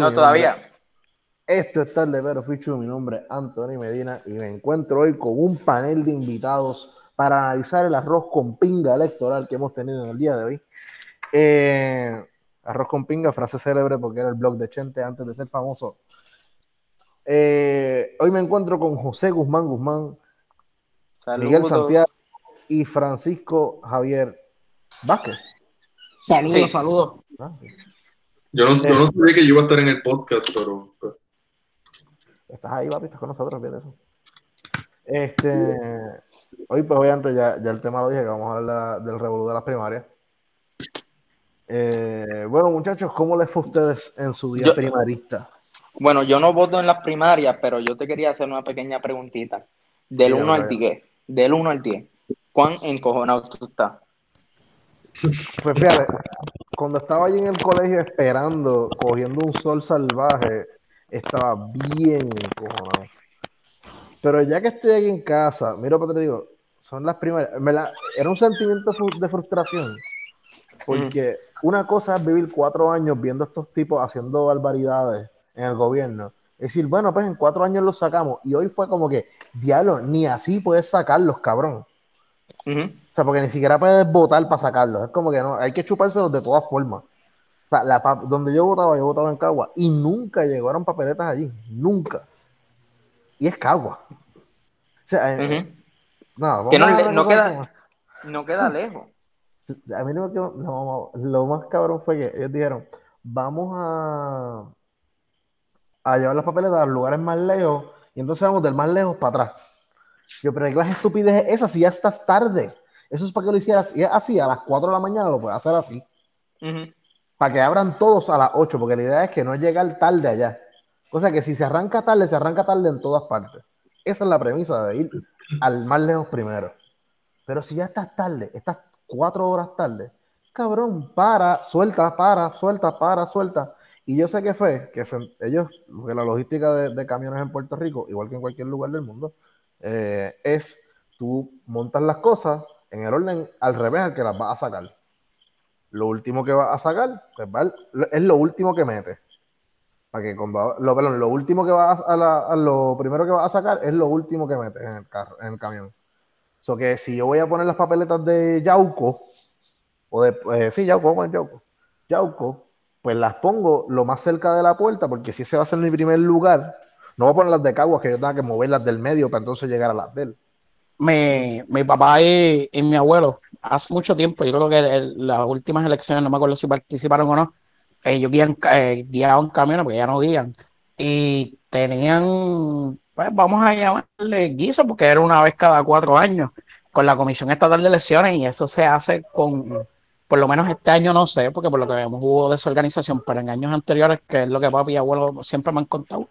No, todavía. Esto es tarde, pero Fichu. Mi nombre es Anthony Medina y me encuentro hoy con un panel de invitados para analizar el arroz con pinga electoral que hemos tenido en el día de hoy. Eh, arroz con pinga, frase célebre porque era el blog de Chente antes de ser famoso. Eh, hoy me encuentro con José Guzmán Guzmán, Miguel Santiago y Francisco Javier Vázquez. Saludos, saludos. Ah, yo no, yo no sabía que yo iba a estar en el podcast, pero Estás ahí, papi, estás con nosotros, bien eso. Este, hoy, pues obviamente ya, ya el tema lo dije, que vamos a hablar del revolú de las primarias. Eh, bueno, muchachos, ¿cómo les fue a ustedes en su día primarista? Bueno, yo no voto en las primarias, pero yo te quería hacer una pequeña preguntita. Del 1 al 10. Del 1 al 10. ¿Cuán encojonado tú estás? Pues fíjate, cuando estaba allí en el colegio esperando, cogiendo un sol salvaje, estaba bien encojonado. Pero ya que estoy aquí en casa, mira, para te digo, son las primeras. era un sentimiento de frustración. Porque una cosa es vivir cuatro años viendo a estos tipos haciendo barbaridades en el gobierno. Es decir, bueno, pues en cuatro años los sacamos. Y hoy fue como que, diablo, ni así puedes sacarlos, cabrón. O sea, porque ni siquiera puedes votar para sacarlos. Es como que no, hay que chupárselos de todas formas. O sea, la, donde yo votaba, yo votaba en Cagua y nunca llegaron papeletas allí, nunca. Y es Cagua. O sea, eh, no, que no, queda, no queda lejos. A mí lo más cabrón fue que ellos dijeron, vamos a, a llevar las papeletas a los lugares más lejos y entonces vamos del más lejos para atrás. Yo, pero ¿qué estupidez es esa si ya estás tarde? Eso es para que lo hicieras así, a las 4 de la mañana lo puedes hacer así para que abran todos a las 8, porque la idea es que no llegar tarde allá. O sea que si se arranca tarde, se arranca tarde en todas partes. Esa es la premisa de ir al más lejos primero. Pero si ya estás tarde, estás cuatro horas tarde, cabrón, para, suelta, para, suelta, para, suelta. Y yo sé que fue que ellos, que la logística de, camiones en Puerto Rico, igual que en cualquier lugar del mundo, eh, es tú montas las cosas en el orden al revés al que las vas a sacar lo último que va a sacar pues es lo último que mete. Para que cuando lo, perdón, lo último que va a, lo primero que va a sacar es lo último que mete en el carro, en el camión. So que si yo voy a poner las papeletas de Yauco, o de eh, sí, Yauco, vamos a Yauco. Yauco, pues las pongo lo más cerca de la puerta, porque si ese va a ser mi primer lugar, no voy a poner las de Caguas que yo tenga que moverlas del medio para entonces llegar a las de él. Mi, papá y mi abuelo hace mucho tiempo, yo creo que las últimas elecciones, no me acuerdo si participaron o no, ellos guían, eh, guiaban camiones, porque ya no guían, y tenían, pues vamos a llamarle guiso, porque era una vez cada cuatro años, con la Comisión Estatal de Elecciones, y eso se hace con, por lo menos este año no sé, porque por lo que vemos hubo desorganización, pero en años anteriores, que es lo que papi y abuelo siempre me han contado,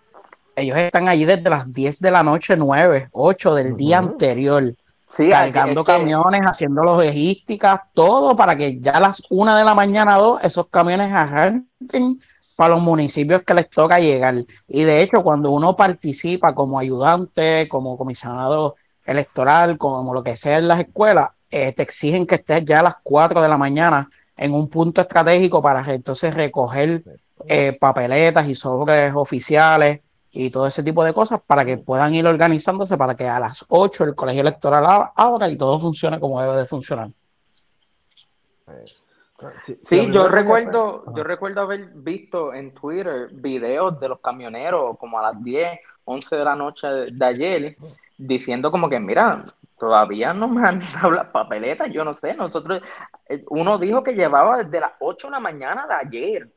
ellos están allí desde las 10 de la noche, 9, 8 del día anterior Sí, cargando camiones, haciendo logísticas, todo para que ya a las una de la mañana, dos, esos camiones arranquen para los municipios que les toca llegar. Y de hecho, cuando uno participa como ayudante, como comisionado electoral, como lo que sea en las escuelas, eh, te exigen que estés ya a las 4 de la mañana en un punto estratégico para entonces recoger eh, papeletas y sobres oficiales y todo ese tipo de cosas para que puedan ir organizándose para que a las 8 el colegio electoral abra y todo funcione como debe de funcionar. Sí, yo recuerdo, yo recuerdo haber visto en Twitter videos de los camioneros como a las 10, 11 de la noche de ayer, diciendo como que, mira, todavía no me han dado las papeletas, yo no sé, nosotros, eh, uno dijo que llevaba desde las 8 de la mañana de ayer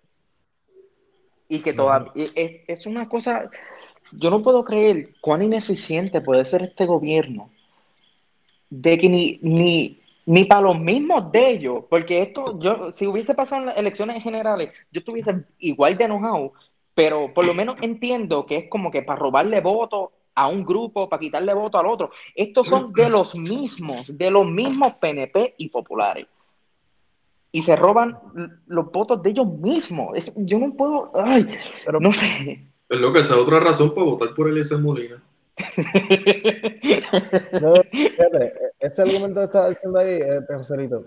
y que todavía es, es, una cosa, yo no puedo creer cuán ineficiente puede ser este gobierno de que ni, ni, ni para los mismos de ellos, porque esto, yo, si hubiese pasado en las elecciones generales, yo estuviese igual de enojado, pero por lo menos entiendo que es como que para robarle votos a un grupo, para quitarle voto al otro. Estos son de los mismos, de los mismos PNP y populares y se roban los votos de ellos mismos. yo no puedo, ay, pero no sé. Es lo que es otra razón para votar por Eliezer Molina. no, fíjate, ese argumento que estás diciendo ahí, este Joselito,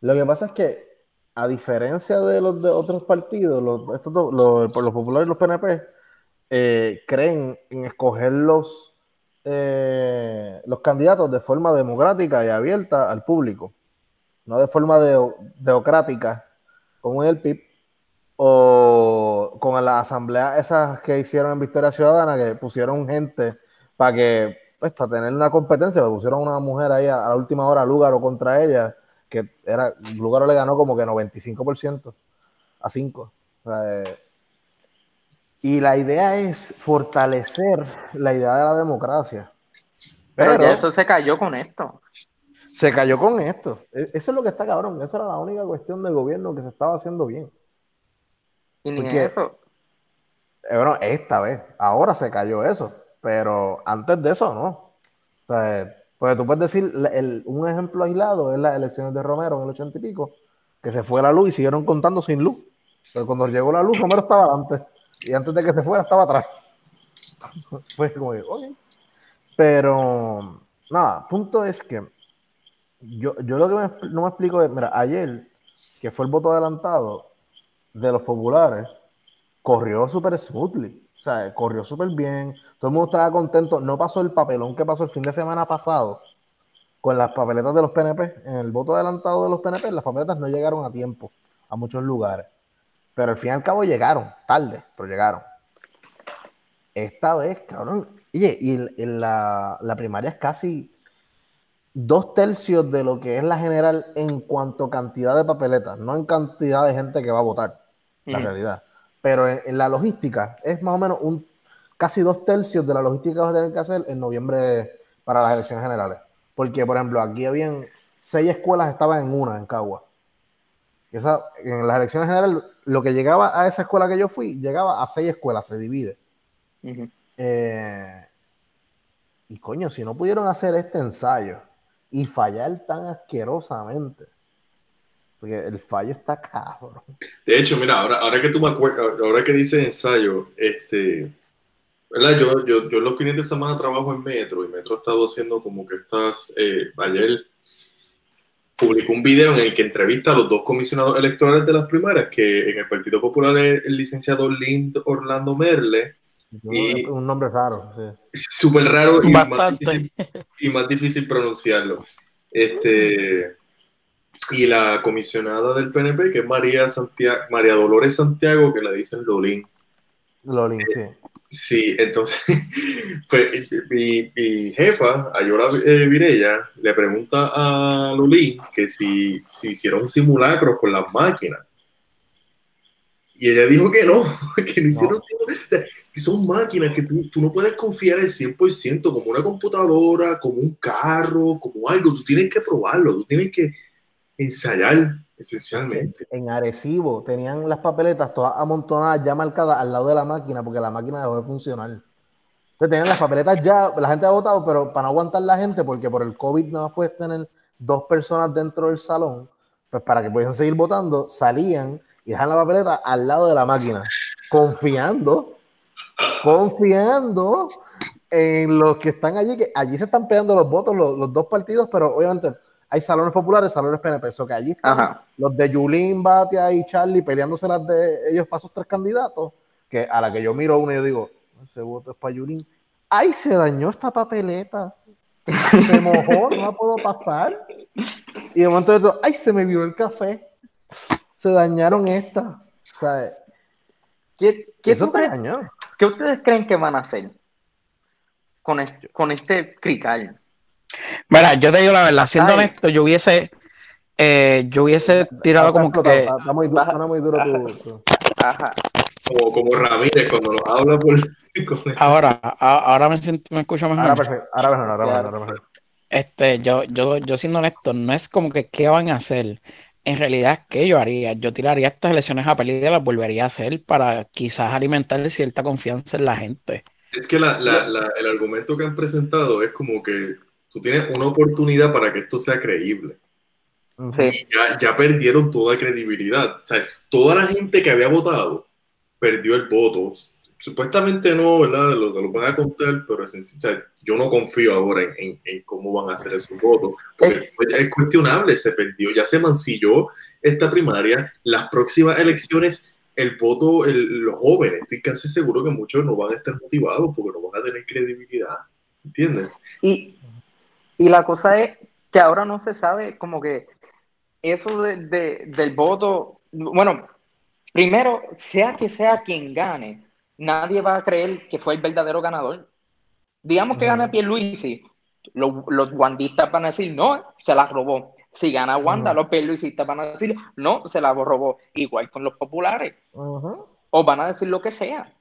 lo que pasa es que a diferencia de los de otros partidos, los, estos, dos- los, por los populares y los PNP, eh, creen en escoger los, eh, los candidatos de forma democrática y abierta al público, no de forma deo- democrática, como en el PIB, o con la asamblea esas que hicieron en Victoria Ciudadana, que pusieron gente para que, pues, para tener una competencia, pues, pusieron una mujer ahí a, a la última hora, Lúgaro contra ella, que era, Lúgaro le ganó como que 95% a 5. O sea, eh, y la idea es fortalecer la idea de la democracia. Pero, Pero, eso se cayó con esto. Se cayó con esto. E- Eso es lo que está cabrón. Esa era la única cuestión del gobierno que se estaba haciendo bien. Y ni Porque- eso. Eh, bueno, esta vez, ahora se cayó eso, pero antes de eso no. O sea, eh, porque tú puedes decir, el- un ejemplo aislado es las elecciones de Romero en el ochenta y pico, que se fue la luz y siguieron contando sin luz. Pero cuando llegó la luz, Romero estaba adelante, y antes de que se fuera estaba atrás. Fue como, que, ok. Pero, nada, punto es que yo, yo lo que me no me explico es, mira, ayer, que fue el voto adelantado de los populares, corrió súper smoothly. O sea, corrió súper bien. Todo el mundo estaba contento. No pasó el papelón que pasó el fin de semana pasado con las papeletas de los PNP. En el voto adelantado de los PNP, las papeletas no llegaron a tiempo a muchos lugares. Pero al fin y al cabo llegaron, tarde, pero llegaron. Esta vez, cabrón. Oye, y la primaria es casi dos tercios de lo que es la general en cuanto a cantidad de papeletas, no en cantidad de gente que va a votar la Ujú. realidad. Pero en, en la logística es más o menos un casi dos tercios de la logística que vas a tener que hacer en noviembre para las elecciones generales. Porque, por ejemplo, aquí habían seis escuelas, estaban en una, en Cagua. Esa, en las elecciones generales, lo que llegaba a esa escuela que yo fui, llegaba a seis escuelas, se divide. Eh, y coño, si no pudieron hacer este ensayo y fallar tan asquerosamente, porque el fallo está cabrón. De hecho, mira, ahora, ahora que tú me acuerdas, ahora que dices ensayo, este, ¿verdad? Yo, yo, yo los fines de semana trabajo en Metro y Metro ha estado haciendo como que estas, eh, ayer publicó un video en el que entrevista a los dos comisionados electorales de las primarias, que en el Partido Popular es el licenciado Lind Orlando Merle, Y- Un nombre raro. sí. súper raro y más, difícil, y más difícil pronunciarlo. Este, y la comisionada del PNP, que es María, Santiago, María Dolores Santiago, que la dicen Lolín. Lolín, sí. Sí, entonces, pues, mi, mi jefa, Ayora eh, Virella, le pregunta a Lolín que si, si hicieron un simulacro con las máquinas. Y ella dijo que no, que no hicieron simulacro. Que son máquinas que tú, tú no puedes confiar al 100% como una computadora, como un carro, como algo. Tú tienes que probarlo, tú tienes que ensayar, esencialmente. En Arecibo tenían las papeletas todas amontonadas ya marcadas al lado de la máquina porque la máquina dejó de funcionar. Entonces tenían las papeletas ya, la gente ha votado, pero para no aguantar la gente, porque por el COVID no puedes tener dos personas dentro del salón, pues para que pudiesen seguir votando, salían y dejan la papeleta al lado de la máquina, confiando, confiando en los que están allí, que allí se están pegando los votos los, los dos partidos, pero obviamente hay salones populares, salones PNP, eso que allí están Ajá. los de Yulín, Batia y Charlie peleándose las de ellos para sus tres candidatos, que a la que yo miro uno y yo digo, ese voto es para Yulín. ¡Ay, se dañó esta papeleta! Se mojó, no la puedo pasar. Y de momento de otro, ¡ay, se me vio el café! Se dañaron estas. Sea, ¿Qué, qué tú dañó. Qué ustedes creen que van a hacer con, este, con este crical? Mira, yo te digo la verdad, siendo Ay. honesto, yo hubiese, eh, yo hubiese tirado como que, está- está muy duro, está muy duro tu- tu- Ajá. Como, como Ramírez cuando nos habla por... ahora, a- ahora me, siento- me escucho mejor. Ahora perfecto, ahora mejor, ahora mejor, ahora mejor. Este, yo, yo, yo siendo honesto, no es como que qué van a hacer. En realidad, ¿qué yo haría? Yo tiraría estas elecciones a pérdida y las volvería a hacer para quizás alimentar cierta confianza en la gente. Es que la- la- la- el argumento que han presentado es como que tú tienes una oportunidad para que esto sea creíble. Ujú. Sí. Y ya, ya perdieron toda credibilidad. O sea, toda la gente que había votado perdió el voto. Supuestamente no, ¿verdad? Lo, lo van a contar, pero es, o sea, yo no confío ahora en, en- en cómo van a hacer esos votos. Porque Eh. pues, es cuestionable, se perdió, ya se mancilló esta primaria, las próximas elecciones, el voto, los jóvenes, estoy casi seguro que muchos no van a estar motivados porque no van a tener credibilidad. ¿Entiendes? Y, y la cosa es que ahora no se sabe como que eso de, del voto, bueno, primero, sea que sea quien gane, nadie va a creer que fue el verdadero ganador. Digamos que gana Pierluisi, los, los guandistas van a decir, no, se la robó. Si gana Wanda, los pierluisistas van a decir, no, se la robó. Igual con los populares. O van a decir lo que sea.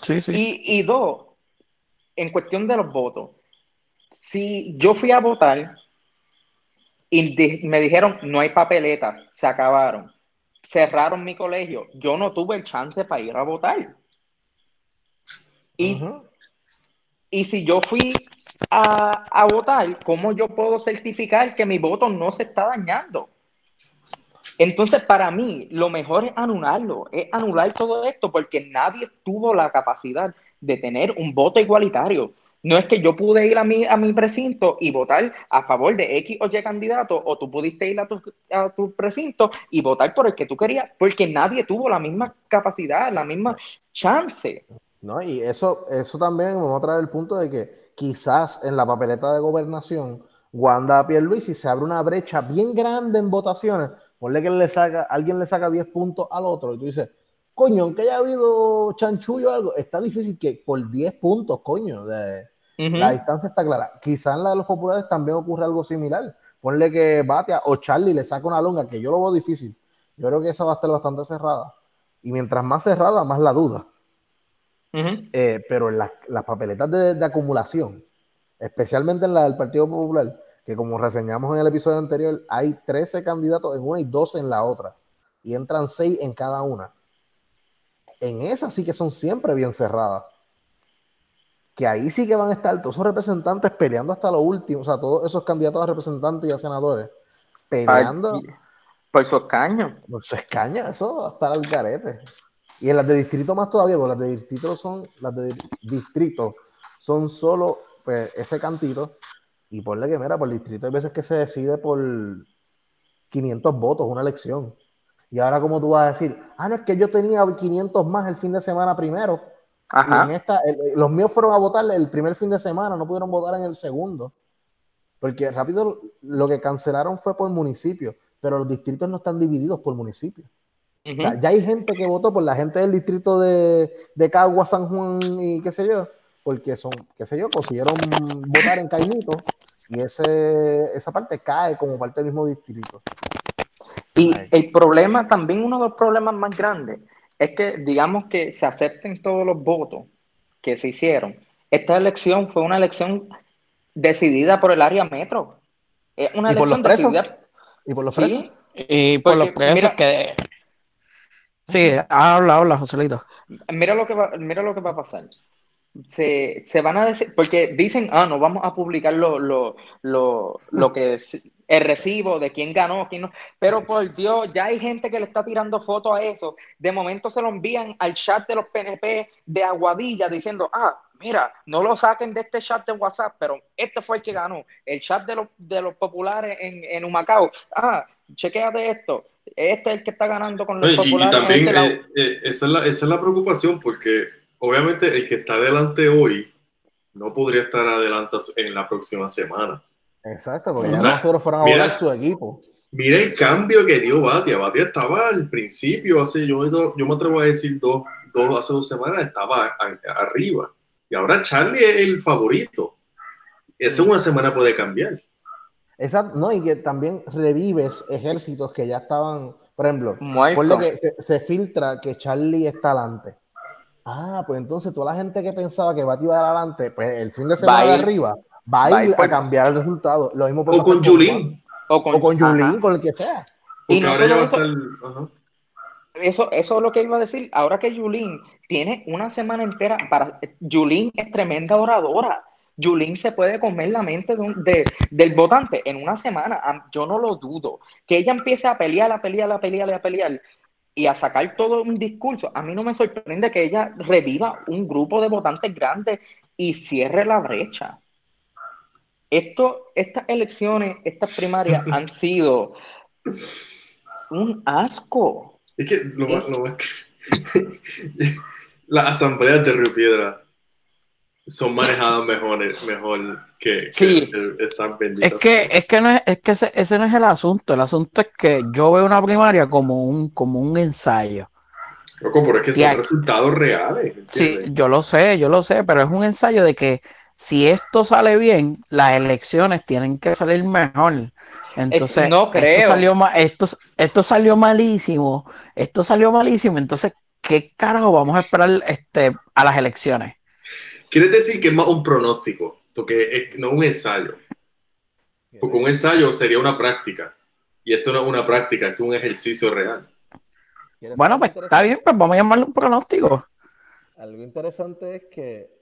Sí, sí. Y, y dos, en cuestión de los votos, si yo fui a votar y me dijeron, no hay papeletas, se acabaron, cerraron mi colegio, yo no tuve el chance para ir a votar. Y, y si yo fui a, a, votar, ¿cómo yo puedo certificar que mi voto no se está dañando? Entonces, para mí, lo mejor es anularlo, es anular todo esto, porque nadie tuvo la capacidad de tener un voto igualitario. No es que yo pude ir a mi, a mi precinto y votar a favor de X o Y candidato, o tú pudiste ir a tu, a tu precinto y votar por el que tú querías, porque nadie tuvo la misma capacidad, la misma chance. No, y eso, eso también vamos a traer el punto de que quizás en la papeleta de gobernación, Wanda Pierluisi se abre una brecha bien grande en votaciones. Ponle que le saca, alguien le saca 10 puntos al otro y tú dices, coño, aunque haya habido chanchullo o algo, está difícil que por 10 puntos, coño, de, la distancia está clara. Quizás en la de los populares también ocurre algo similar. Ponle que Batia o Charlie le saca una longa, que yo lo veo difícil. Yo creo que esa va a estar bastante cerrada. Y mientras más cerrada, más la duda. Eh, pero en las, papeletas de, acumulación, especialmente en la del Partido Popular, que como reseñamos en el episodio anterior, hay 13 candidatos en una y 12 en la otra. Y entran 6 en cada una. En esas sí que son siempre bien cerradas que ahí sí que van a estar todos esos representantes peleando hasta lo último, o sea, todos esos candidatos a representantes y a senadores peleando. por su escaño. Por su escaño, eso hasta el garete. Y en las de distrito más todavía, porque las de distrito son, las de distrito son solo pues, ese cantito. Y ponle que, mira, por el distrito hay veces que se decide por 500 votos una elección. Y ahora, como tú vas a decir? Ah, no, es que yo tenía 500 más el fin de semana primero en esta, los míos fueron a votar el primer fin de semana, no pudieron votar en el segundo. Porque rápido lo que cancelaron fue por municipio, pero los distritos no están divididos por municipio. ya hay gente que votó por la gente del distrito de, de Cagua, San Juan y qué sé yo, porque son, qué sé yo, consiguieron votar en Caimito y ese, esa parte cae como parte del mismo distrito. Y el problema, también uno de los problemas más grandes, es que digamos que se acepten todos los votos que se hicieron. Esta elección fue una elección decidida por el área metro. Es una elección decidida. ¿Y por los presos? Y por los presos que. Sí, habla, habla, Joselito. Mira lo que va, mira lo que va a pasar. Se, se, van a decir, porque dicen, ah, no vamos a publicar lo, lo, lo, lo que el recibo de quién ganó, quién no. Pero por Dios, ya hay gente que le está tirando fotos a eso. De momento se lo envían al chat de los PNP de Aguadilla diciendo, ah, mira, no lo saquen de este chat de WhatsApp, pero este fue el que ganó. El chat de los, de los populares en, en Humacao. Ah, chequeate esto. Este es el que está ganando con los populares. Y también este eh, eh, esa, es la, esa es la preocupación, porque obviamente el que está adelante hoy no podría estar adelante en la próxima semana. Exacto, porque ya nosotros fueron a volar su equipo. Mira el cambio que dio Batia. Batia estaba al principio, hace, yo, yo me atrevo a decir dos, dos, hace dos semanas, estaba arriba. Y ahora Charlie es el favorito. Eso una semana puede cambiar. Exacto, no, y que también revives ejércitos que ya estaban, por ejemplo, por lo que se, filtra que Charlie está adelante. Ah, pues entonces toda la gente que pensaba que Batia iba adelante, pues el fin de semana de arriba va a ir a cambiar el resultado. Lo mismo o con Julín. O con, Julín, con el que sea. y ahora ya va eso, eso, eso es lo que iba a decir. Ahora que Julín tiene una semana entera para. Julín es tremenda oradora. Julín se puede comer la mente de, del votante en una semana. Yo no lo dudo. Que ella empiece a pelear, a pelear, a pelear, a pelear y a sacar todo un discurso. A mí no me sorprende que ella reviva un grupo de votantes grandes y cierre la brecha. Esto, estas elecciones, estas primarias han sido un asco. Es que lo más, lo más- las asambleas de Río Piedra son manejadas mejor, mejor que, que Sí. estas benditas. Es que, es que, no es, es que ese, ese no es el asunto. El asunto es que yo veo una primaria como un, como un ensayo. Loco, pero es que son resultados reales. Sí, yo lo sé, yo lo sé, pero es un ensayo de que si esto sale bien, las elecciones tienen que salir mejor. Entonces, no creo. esto salió ma- esto, esto salió malísimo, esto salió malísimo, entonces, ¿qué carajo vamos a esperar este, a las elecciones? ¿Quieres decir que es más un pronóstico? Porque es, no un ensayo. Porque un ensayo sería una práctica. Y esto no es una práctica, esto es un ejercicio real. ¿Quieres Bueno, pues está bien, pues vamos a llamarlo un pronóstico. Algo interesante es que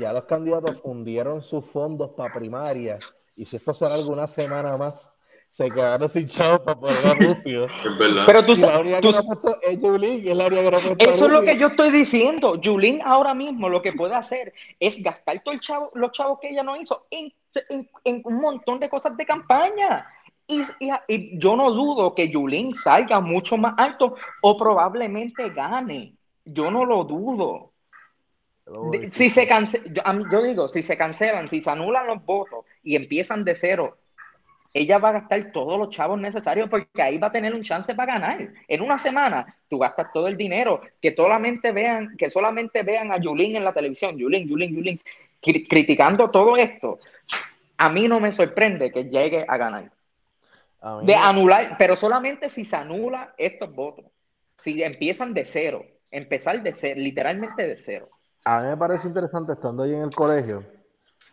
ya los candidatos fundieron sus fondos para primaria y si esto será alguna semana más, se quedaron sin chavos para poner a Rubio. Es verdad. Pero tú, Y la sa- única tú es Yulín, que es la que Eso es lo que yo estoy diciendo. Julín ahora mismo lo que puede hacer es gastar todos los chavos que ella no hizo en, en- en un montón de cosas de campaña. Y, y- y yo no dudo que Julín salga mucho más alto o probablemente gane. Yo no lo dudo. Si se cance- yo, digo, si se cancelan, si se anulan los votos y empiezan de cero, ella va a gastar todos los chavos necesarios porque ahí va a tener un chance para ganar. En una semana, tú gastas todo el dinero, que solamente vean, que solamente vean a Yulín en la televisión, Yulín, Yulín, Yulín, cri- criticando todo esto. A mí no me sorprende que llegue a ganar. A De anular, pero solamente si se anula estos votos. Si empiezan de cero, empezar de cero, literalmente de cero. A mí me parece interesante estando ahí en el colegio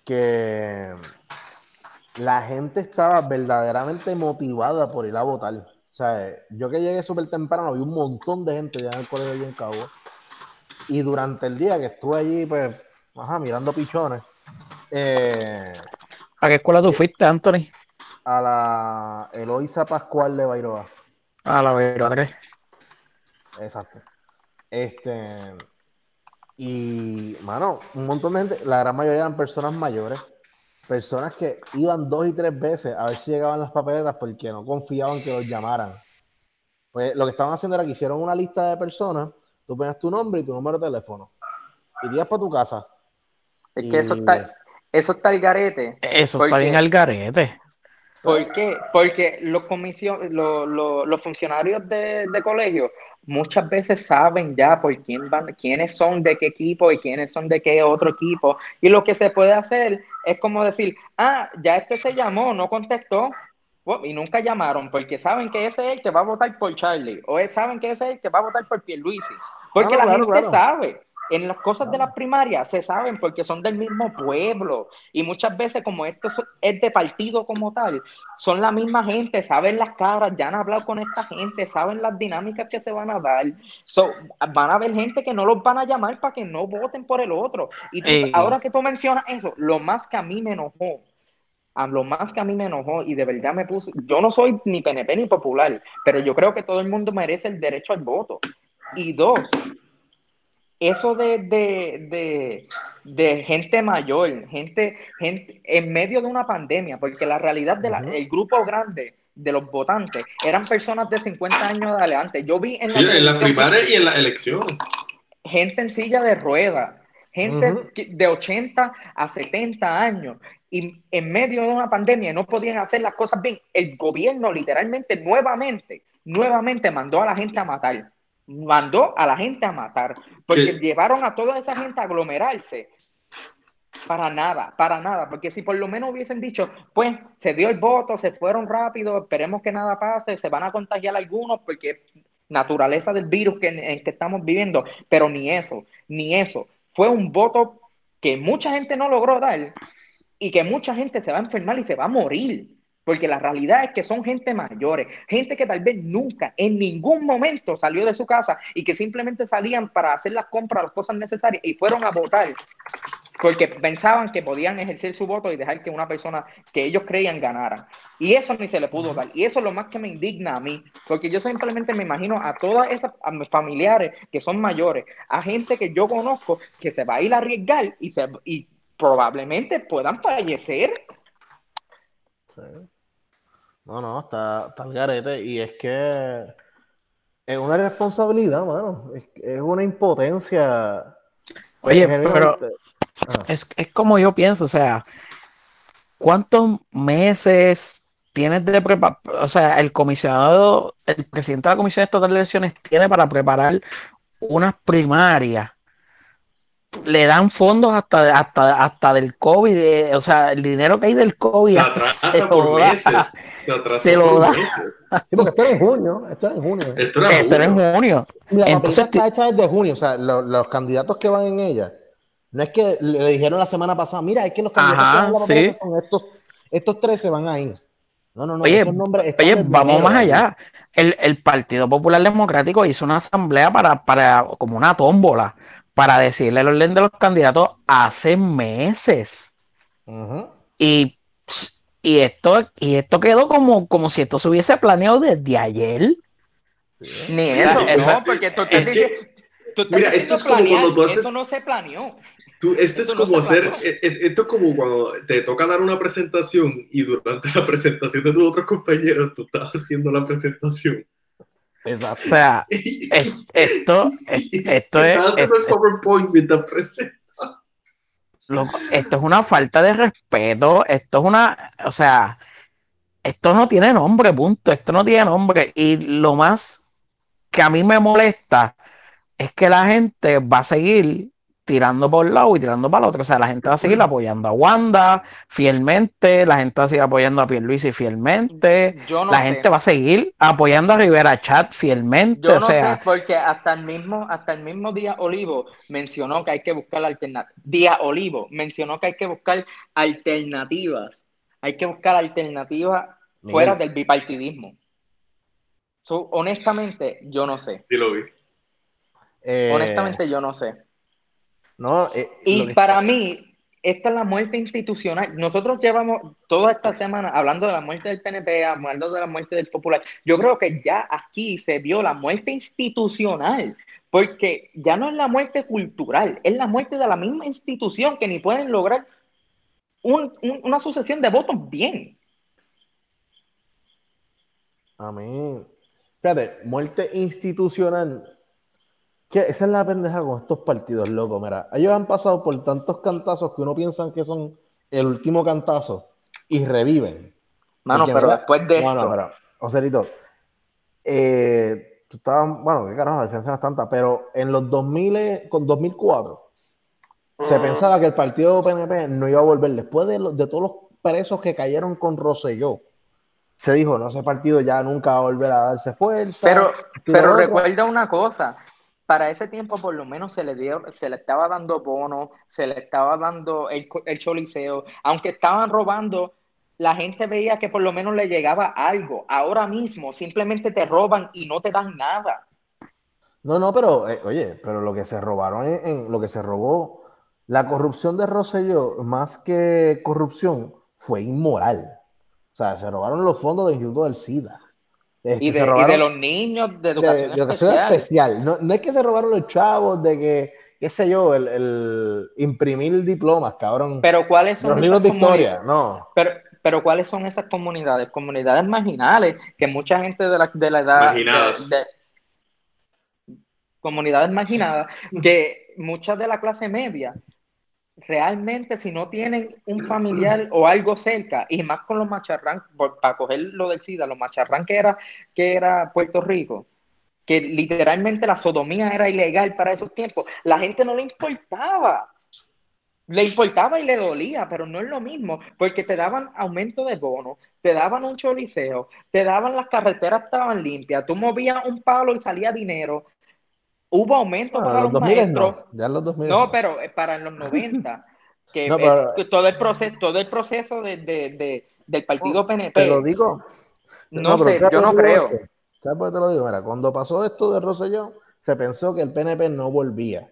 que la gente estaba verdaderamente motivada por ir a votar. O sea, yo que llegué súper temprano, vi un montón de gente ya en el colegio allí en Cabo. Y durante el día que estuve allí, pues, ajá, mirando pichones, eh, ¿A qué escuela tú fuiste, Anthony? a la Eloisa Pascual de Bairoa. A la 3. Exacto. Este. Y, mano, un montón de gente, la gran mayoría eran personas mayores, personas que iban dos y tres veces a ver si llegaban las papeletas porque no confiaban que los llamaran. Pues lo que estaban haciendo era que hicieron una lista de personas, tú ponías tu nombre y tu número de teléfono. Y ibas para tu casa. Es Y- que eso está, eso está el garete. Eso ¿Por está bien al garete. ¿Por qué? Porque los, comisión, lo- lo- los funcionarios de, de colegio muchas veces saben ya por quién van, quiénes son de qué equipo y quiénes son de qué otro equipo. Y lo que se puede hacer es como decir, ah, ya este se llamó, no contestó. Y nunca llamaron porque saben que ese es el que va a votar por Charlie o saben que ese es el que va a votar por Pierluisi. Porque Ah, la claro, gente claro. sabe. En las cosas de las primarias se saben porque son del mismo pueblo. Y muchas veces, como esto es- de partido como tal, son la misma gente, saben las caras, ya han hablado con esta gente, saben las dinámicas que se van a dar. So, van a haber gente que no los van a llamar para que no voten por el otro. Y tú- ahora que tú mencionas eso, lo más que a mí me enojó, a lo más que a mí me enojó y de verdad me puso, yo no soy ni PNP ni popular, pero yo creo que todo el mundo merece el derecho al voto. Y dos, eso de, de, de, de gente mayor, gente, gente en medio de una pandemia, porque la realidad del grupo grande de los votantes eran personas de 50 años adelante. Yo vi en Sí, en la televisión primaria y en las elecciones. gente en silla de ruedas, gente de 80 a 70 años, y en medio de una pandemia no podían hacer las cosas bien. El gobierno literalmente nuevamente, nuevamente mandó a la gente a matar. Mandó a la gente a matar, porque llevaron a toda esa gente a aglomerarse. Para nada, para nada, porque si por lo menos hubiesen dicho, pues se dio el voto, se fueron rápido, esperemos que nada pase, se van a contagiar algunos porque es naturaleza del virus que, en que estamos viviendo, pero ni eso, ni eso. Fue un voto que mucha gente no logró dar y que mucha gente se va a enfermar y se va a morir. Porque la realidad es que son gente mayores, gente que tal vez nunca, en ningún momento salió de su casa y que simplemente salían para hacer las compras, las cosas necesarias y fueron a votar porque pensaban que podían ejercer su voto y dejar que una persona que ellos creían ganara. Y eso ni se le pudo dar. Y eso es lo más que me indigna a mí, porque yo simplemente me imagino a todas esas familiares que son mayores, a gente que yo conozco que se va a ir a arriesgar y, se, y probablemente puedan fallecer. Sí. No, no, está, está el garete. Y es que es una irresponsabilidad, mano. Es, es una impotencia. Oye, pero Genuinamente. es, es como yo pienso, o sea, ¿cuántos meses tienes de preparar? O sea, el comisionado, el presidente de la Comisión Estatal de Elecciones tiene para preparar unas primarias. Le dan fondos hasta, de- hasta, hasta del COVID, eh, o sea, el dinero que hay del COVID. Se se atrasa lo por da. meses. Se atrasa Se lo por da. meses. Sí, porque esto era en junio. Esto era en junio. Esto era Esto era en junio. la Entonces, está hecha desde junio. O sea, lo- los candidatos que van en ella, no es que le, dijeron la semana pasada, mira, es que los candidatos Ajá, que sí. son estos, estos 13 van ahí. No, no, no. Oye, esos nombres están Oye, vamos más allá. El, el Partido Popular Democrático hizo una asamblea para, para, como una tómbola, para decirle el orden de los candidatos hace meses. Ujú. Y, ps, y esto, y esto quedó como, como si esto se hubiese planeado desde ayer. Ni eso, es- no, porque tú estás es que- mira, esto es como planear, cuando tú haces- Eso no se planeó. Tú, esto es Eso no como se hacer, eh, eh, esto es como cuando te toca dar una presentación y durante la presentación de tus otros compañeros tú estás haciendo la presentación. O sea, es- esto, es- esto es, PowerPoint loco, esto es una falta de respeto, esto es una, o sea, esto no tiene nombre, punto, esto no tiene nombre. Y lo más que a mí me molesta es que la gente va a seguir tirando por un lado y tirando para el otro. O sea, la gente va a seguir apoyando a Wanda fielmente, la gente va a seguir apoyando a Pierluisi fielmente, Yo no la sé. gente va a seguir apoyando a Rivera Chat fielmente. Yo o no sea, sé, porque hasta el mismo, hasta el mismo día Olivo mencionó que hay que buscar alternativas. Día Olivo mencionó que hay que buscar alternativas. Hay que buscar alternativas Miguel. fuera del bipartidismo. So, honestamente, yo no sé. Sí lo vi. Eh, Honestamente, yo no sé. No, eh, Y para mí, esta es la muerte institucional. Nosotros llevamos toda esta semana hablando de la muerte del PNP, hablando de la muerte del Popular. Yo creo que ya aquí se vio la muerte institucional, porque ya no es la muerte cultural, es la muerte de la misma institución que ni pueden lograr un- un- una sucesión de votos bien. A mí, fíjate, muerte institucional. Que esa es la pendeja con estos partidos, loco. Mira, ellos han pasado por tantos cantazos que uno piensa que son el último cantazo y reviven. Mano, pero mira- después de no, esto, pero, Joselito, eh, tú estabas, bueno, qué carajo, la diferencia no es tanta, pero en los 2000, con 2004, se pensaba que el partido PNP no iba a volver. Después de, los- de todos los presos que cayeron con Rosselló, se dijo, no, ese partido ya nunca va a volver a darse fuerza. Pero, lo pero recuerda una cosa, para ese tiempo por lo menos se le dio, se le estaba dando bono, se le estaba dando el, el choliseo, aunque estaban robando, la gente veía que por lo menos le llegaba algo. Ahora mismo simplemente te roban y no te dan nada. No, no, pero, eh, oye, pero lo que se robaron, en, en- lo que se robó, la corrupción de Rosselló, más que corrupción, fue inmoral. O sea, se robaron los fondos del Instituto del SIDA. Este, Y se de, y robaron de los niños de educación de educación especial. especial. No, no es que se robaron los chavos de que, qué sé yo, el, el imprimir diplomas, cabrón. Pero ¿cuáles son los libros de historia, no. Pero, pero ¿cuáles son esas comunidades? Comunidades marginales, que mucha gente de la, de la edad... Marginadas. de- comunidades marginadas, que muchas de la clase media, realmente si no tienen un familiar o algo cerca, y más con los macharrán, para coger lo del SIDA, los macharrán que era, que era Puerto Rico, que literalmente la sodomía era ilegal para esos tiempos, la gente no le importaba. Le importaba y le dolía, pero no es lo mismo, porque te daban aumento de bono, te daban un choliseo, te daban las carreteras estaban limpias, tú movías un palo y salía dinero, hubo aumento Bueno, para en los los 2000 maestros, no, ya en los 2000 no, pero eh, para los 90, que No, pero- que todo el proceso, todo el proceso de, de- de- del partido PNP, Te lo digo. no, sé, ¿sabes yo no creo. digo? ¿Sabes por qué te lo digo? Mira, cuando pasó esto de Rosselló, se pensó que el PNP no volvía.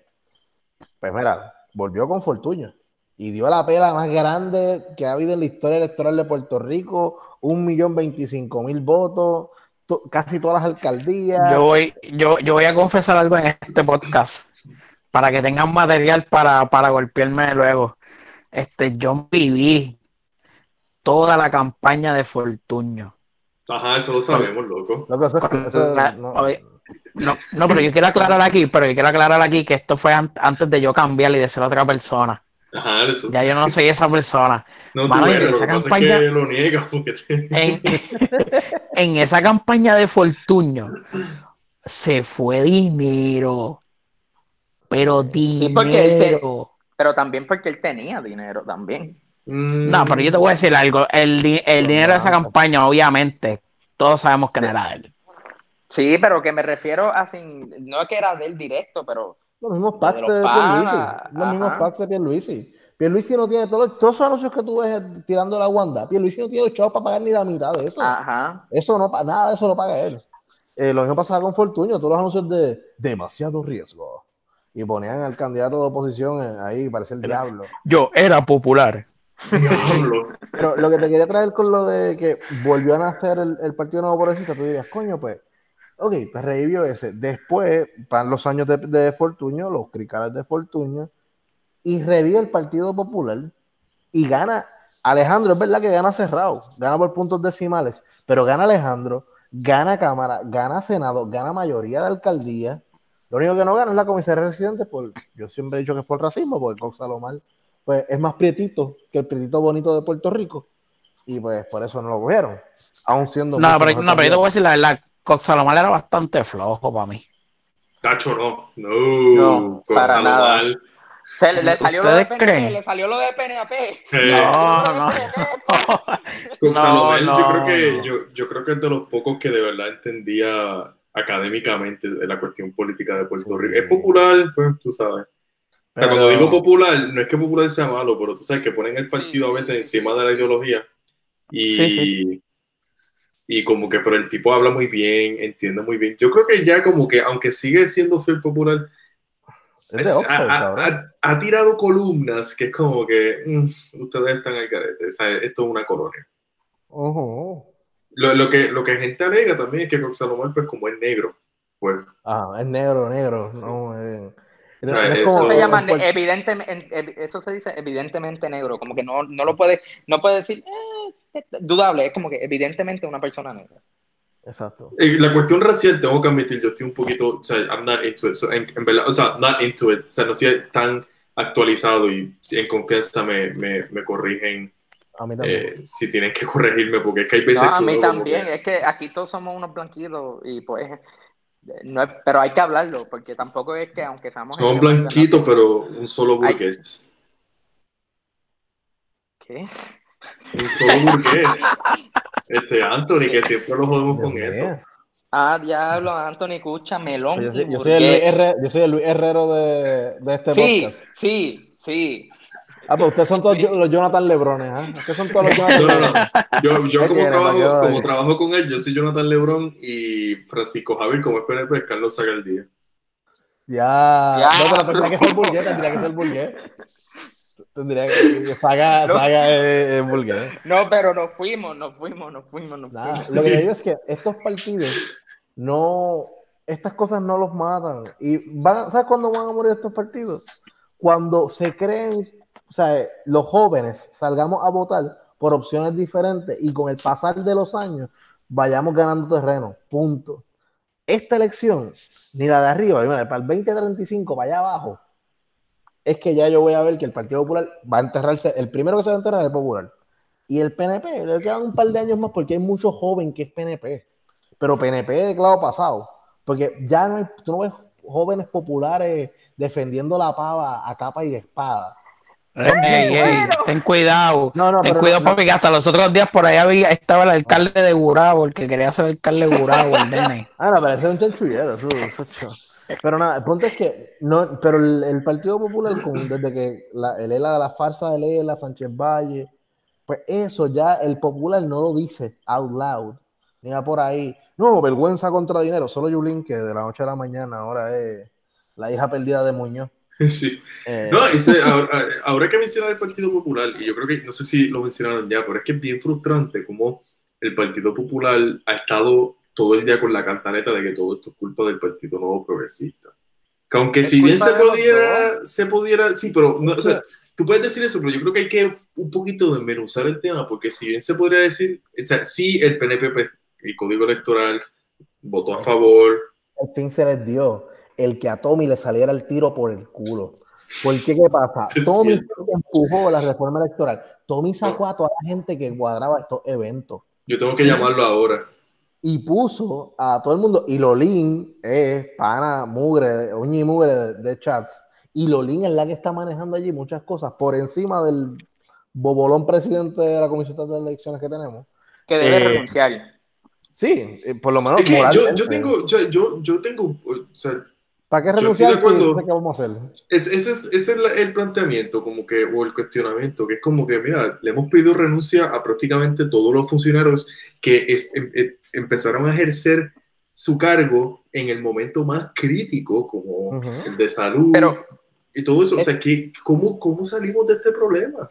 Pues mira, volvió con Fortuño y dio la pela más grande que ha habido en la historia electoral de Puerto Rico, un millón veinticinco mil votos, to- casi todas las alcaldías. Yo voy, yo, yo voy a confesar algo en este podcast para que tengan material para, para golpearme luego. Este, yo viví toda la campaña de Fortuño. Ajá, eso lo sabemos, loco. Eso no- oye, No, no, pero yo quiero aclarar aquí, pero yo quiero aclarar aquí que esto fue an- antes de yo cambiar y de ser otra persona. Ajá, eso. Ya yo no soy esa persona. No, tú Mano, y eres, lo esa que pasa campaña- es que lo niegas porque te... En, en esa campaña de Fortuño se fue dinero. Pero porque él te- dinero. Pero también porque él tenía dinero también. Mm, No, pero yo te voy a decir algo. El, di- el dinero de esa campaña, obviamente, todos sabemos que no era de él. Sí, pero que me refiero a sin, no es que era del directo, pero Los mismos packs de de, los Pierluisi. Los mismos packs de Pierluisi. Pierluisi no tiene todos, todos esos anuncios que tú ves tirando la Wanda. Pierluisi no tiene los chavos para pagar ni la mitad de eso. ajá. Eso no, nada de eso lo paga él. Eh, lo mismo pasaba con Fortuño, todos los anuncios de demasiado riesgo. Y ponían al candidato de oposición ahí, parece el diablo. Yo era popular. Diablo. Pero lo que te quería traer con lo de que volvió a nacer el, el Partido Nuevo Progresista, tú dirías, coño, pues, ok, pues revivió ese. Después van los años de, de Fortuño, los cricales de Fortuño, y revive el Partido Popular y gana. Alejandro, es verdad que gana cerrado, gana por puntos decimales, pero gana Alejandro, gana Cámara, gana Senado, gana mayoría de alcaldía. Lo único que no gana es la comisaría residente, por, yo siempre he dicho que es por racismo, porque Cox Salomar pues, es más prietito que el prietito bonito de Puerto Rico, y pues por eso no lo cogieron, aún siendo. No, pero, no, pero yo te voy a decir la verdad. Cox Salomar era bastante flojo para mí. Tacho, no. No, No, para Salomar. Se le, le salió lo de ¿Ustedes PNP, creen? le salió lo de PNP. Eh, No, no, no. No, yo no, creo que no. yo, yo creo que es de los pocos que de verdad entendía académicamente de la cuestión política de Puerto Sí. Rico. Es popular, pues tú sabes. O sea, Pero- cuando digo popular, no es que popular sea malo, pero tú sabes que ponen el partido a veces encima de la ideología y, Sí, y como que, pero el tipo habla muy bien, entiende muy bien. Yo creo que ya como que, aunque sigue siendo fiel popular, Es es- Oxford, ha, ha- ha tirado columnas que es como que mm, ustedes están al carete, o sea, esto es una colonia. Lo, lo que, lo que gente alega también es que Cox Salomón, pues como es negro, pues Ah, es negro, negro. No, eh, Es eso- como- Eso se llama evidentemente, eso se dice evidentemente negro, como que no, no lo puede, no puede decir eh, es dudable, es como que evidentemente una persona negra. Exacto. Eh, la cuestión racial, tengo que admitir, yo estoy un poquito, o sea, I'm not into it, so, en, en verdad, o sea, not into it, o sea, no estoy tan actualizado y en confianza me, me, me corrigen A mí también. eh, si tienen que corregirme, porque es que hay veces No, a que mí como también, que- es que aquí todos somos unos blanquitos y pues no es- pero hay que hablarlo, porque tampoco es que aunque seamos son blanquitos, no- pero un solo burgués. ¿Qué? Un solo burgués. Este, Anthony, que siempre lo jodemos con eso. Ah, diablo, Anthony Cucha, melón. Yo soy, y yo soy el Luis. Herrero, yo soy el Luis Herrero de, de este Sí, podcast. sí, sí. Ah, pues ustedes son todos los Jonathan Lebrones, ¿ah? Ustedes son todos los Jonathan No, no, no. Yo, yo ¿Qué como, trabajo, como trabajo con él, yo soy Jonathan Lebron y Francisco Javier, como es PNP, es Carlos Zagaldía. Ya. Ya. No, pero tendría que ser burgués, tendría que ser burgués. Tendría que. Saga, No. saga burgués. No, pero nos fuimos, nos fuimos, nos fuimos, nos Nada, fuimos. lo que digo es que estos partidos no, estas cosas no los matan. Y van, ¿sabes cuándo van a morir estos partidos? Cuando se creen, o sea, los jóvenes salgamos a votar por opciones diferentes y con el pasar de los años vayamos ganando terreno. Punto. Esta elección, ni la de arriba, mira, para el 2035, para allá abajo, es que ya yo voy a ver que el Partido Popular va a enterrarse, el primero que se va a enterrar es el Popular. Y el PNP, le quedan un par de años más porque hay mucho joven que es PNP. Pero PNP de clavo pasado. Porque ya no hay, tú no ves jóvenes populares defendiendo la pava a capa y espada. Ey, ey, ten cuidado. No, no, ten cuidado, no- papi, que hasta los otros días por ahí había, estaba el alcalde de Gurabo, el que quería ser alcalde de Gurabo, el nene. Ah, no, pero ese es un chanchullero. Pero nada, el punto es que no, pero el, el Partido Popular, con- desde que la, el ELA, la farsa de Lela, Sánchez Valle, pues eso ya el Popular no lo dice out loud. Ni va por ahí. No, vergüenza contra dinero. Solo Yulín, que de la noche a la mañana ahora es la hija perdida de Muñoz. Sí. Eh, No, ese, ahora, ahora que mencionar el Partido Popular, y yo creo que, no sé si lo mencionaron ya, pero es que es bien frustrante como el Partido Popular ha estado todo el día con la cantaleta de que todo esto es culpa del Partido Nuevo Progresista. Que aunque si bien se los pudiera, se pudiera, sí, pero, no, o sea, tú puedes decir eso, pero yo creo que hay que un poquito desmenuzar el tema, porque si bien se podría decir, o sea, sí, el PNP pues, el código electoral, votó a favor. Al fin se les dio el que a Tommy le saliera el tiro por el culo. ¿Por qué? ¿Qué pasa? Sí, Tommy empujó la reforma electoral. Tommy sacó a toda la gente que cuadraba estos eventos Yo tengo que llamarlo ahora. y puso a todo el mundo. Y Lolín es pana mugre, uña y mugre de, de chats. Y Lolín es la que está manejando allí muchas cosas por encima del bobolón presidente de la Comisión de Elecciones que tenemos. Que debe Eh, renunciar. Sí, eh, por lo menos. Es que yo, moralmente. yo tengo, yo, yo, yo tengo, o sea, ¿Para qué renunciar de si acuerdo. no sé qué vamos a hacer? Es- ese es, ese es la- el planteamiento, como que, o el cuestionamiento, que es como que, mira, le hemos pedido renuncia a prácticamente todos los funcionarios que es- em- em- empezaron a ejercer su cargo en el momento más crítico, como el de salud Pero y todo eso. O sea, que, ¿cómo, ¿cómo salimos de este problema?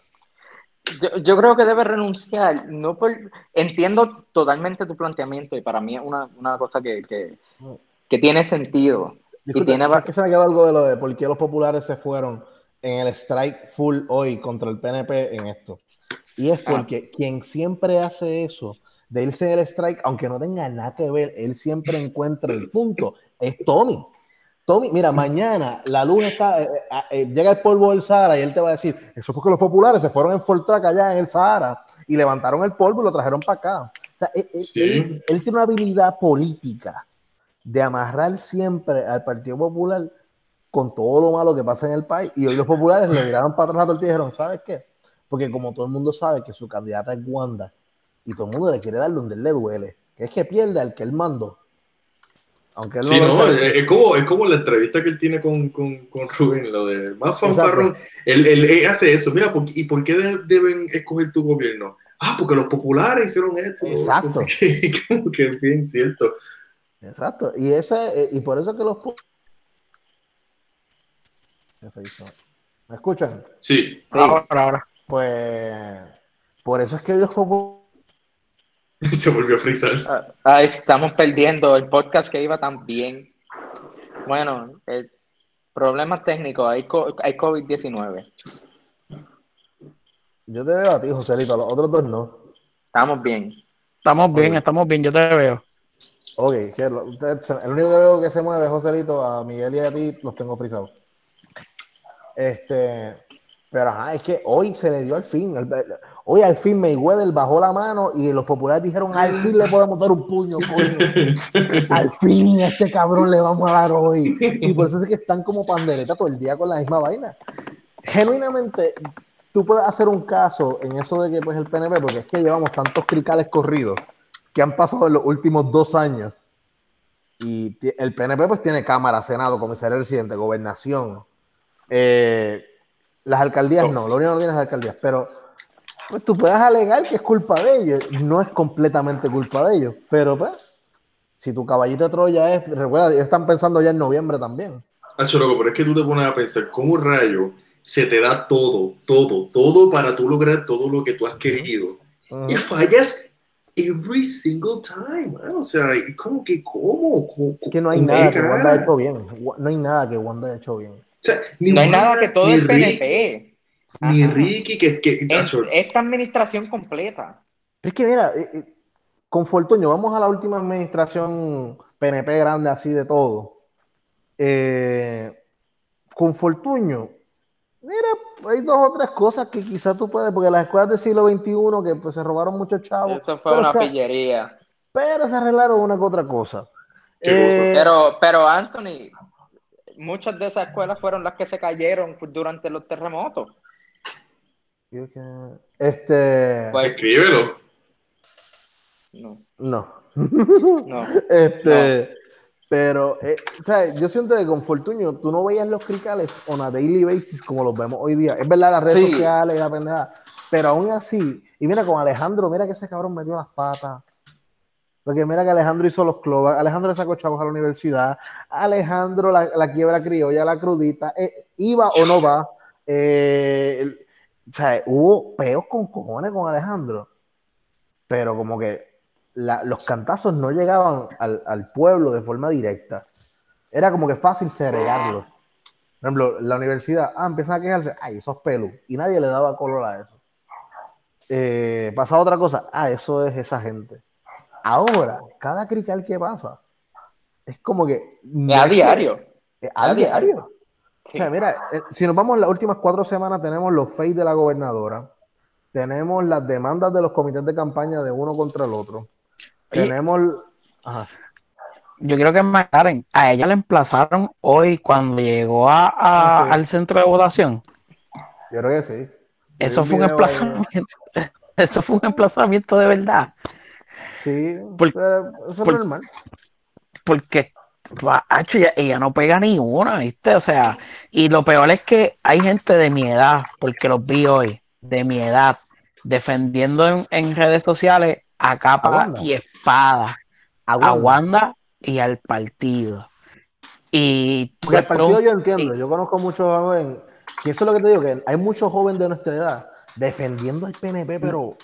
yo, yo creo que debe renunciar. No por, entiendo totalmente tu planteamiento y para mí es una, una cosa que, que, que tiene sentido. Disculpe, tiene ¿sabes que se me quedó algo de lo de por qué los populares se fueron en el strike full hoy contra el PNP en esto? Y es porque quien siempre hace eso, de irse en el strike, aunque no tenga nada que ver, él siempre encuentra el punto, es Tommy. Tommy, mira, mañana la luz está, eh, eh, eh, llega el polvo del Sahara y él te va a decir, eso es porque los populares se fueron en Fortrack allá en el Sahara y levantaron el polvo y lo trajeron para acá. O sea, él- él- Sí. él- él tiene una habilidad política de amarrar siempre al Partido Popular con todo lo malo que pasa en el país. Y hoy los populares le miraron para atrás la tortilla y dijeron, ¿sabes qué? Porque como todo el mundo sabe que su candidata es Wanda y todo el mundo le quiere dar donde él le duele, que es que pierde al que él mandó. Aunque él Sí, no, es, es como, es como la entrevista que él tiene con, con, con Rubén, lo de más fanfarrón. Él, él- él hace eso. Mira, ¿por qué- ¿y por qué de- deben escoger tu gobierno? Ah, porque los populares hicieron esto. Exacto. Que, como que es bien cierto. Exacto. Y, ese, eh, y por eso que los... ¿Me escuchan? Sí, Ahora, ahora. Pues por eso es que los populares se volvió a frizar. Ah, estamos perdiendo el podcast que iba tan bien. Bueno, eh, problemas técnicos, hay, co- hay COVID-19. Yo te veo a ti, Joselito, a los otros dos no. Estamos bien. Estamos bien, estamos bien, yo te veo. Ok, el único que veo que se mueve es Joselito, a Miguel y a ti los tengo frisados. Este, pero ajá, es que hoy se le dio al fin. hoy al fin Mayweather bajó la mano y los populares dijeron, al fin le podemos dar un puño, coño. Al fin a este cabrón le vamos a dar hoy. Y por eso es que están como pandereta todo el día con la misma vaina. Genuinamente, tú puedes hacer un caso en eso de que pues el PNP, porque es que llevamos tantos cricales corridos que han pasado en los últimos dos años. Y el PNP pues tiene Cámara, Senado, Comisaría Residente, Gobernación. Eh, las alcaldías no, lo único que no tiene es alcaldías, pero pues tú puedes alegar que es culpa de ellos, no es completamente culpa de ellos, pero pues, si tu caballito de Troya es, recuerda, ellos están pensando ya en noviembre también. Hacho, loco, pero es que tú te pones a pensar, ¿cómo rayo se te da todo, todo, todo para tú lograr todo lo que tú has querido? Y fallas every single time, man. O sea, ¿y ¿cómo que cómo? ¿Cómo- Es que no hay nada que Wanda haya hecho bien, no hay nada que Wanda haya hecho bien. O sea, ni No hay Wanda, nada que todo el PNP. Ni Ajá. Ricky, que, que Es- esta administración completa. Pero es que mira, eh, eh, con Fortuño, vamos a la última administración PNP grande así de todo. Eh, con Fortuño, mira, hay dos o tres cosas que quizás tú puedes, porque las escuelas del siglo XXI que pues, se robaron muchos chavos, Eso fue una se, pillería. pero se arreglaron una que otra cosa. ¿Qué cosa? Eh, Pero, pero Anthony, muchas de esas escuelas fueron las que se cayeron durante los terremotos. Este, Pues, escríbelo. no, no. no. Este, pero, eh, o sea, yo siento que con Fortuño tú no veías los cricales on a daily basis como los vemos hoy día. Es verdad, las redes Sí. sociales y la pendejada, pero aún así, y mira con Alejandro, mira que ese cabrón metió las patas. Porque mira que Alejandro hizo los clovers, Alejandro sacó chavos a la universidad, Alejandro la, la quiebra criolla, la crudita, eh, iba o no va. eh, o sea, hubo peos con cojones con Alejandro, pero como que la- los cantazos no llegaban al, al pueblo de forma directa. Era como que fácil segregarlos. Por ejemplo, la universidad, ah, empiezan a quejarse, ay, esos pelos, y nadie le daba color a eso. Eh, pasaba otra cosa, ah, eso es esa gente. ahora, cada crical que pasa, es como que... Es a diario. Es a, A diario. diario. O sea, mira, eh, si nos vamos las últimas cuatro semanas, tenemos los fakes de la gobernadora, tenemos las demandas de los comités de campaña de uno contra el otro. Tenemos... Ajá. Yo quiero que me aclaren. A ella la emplazaron hoy cuando llegó a, a- al centro de votación. Yo creo que sí. Eso fue un emplazamiento. Eso fue un emplazamiento de verdad. Sí, Por- eso por- es normal. Porque ella, ella no pega ni una, ¿viste? O sea, y lo peor es que hay gente de mi edad, porque los vi hoy, de mi edad, defendiendo en, en redes sociales a capa A y espada a. Wanda y al partido. Y tú el partido yo entiendo, yo conozco muchos jóvenes, y eso es lo que te digo, que hay muchos jóvenes de nuestra edad defendiendo al PNP, pero...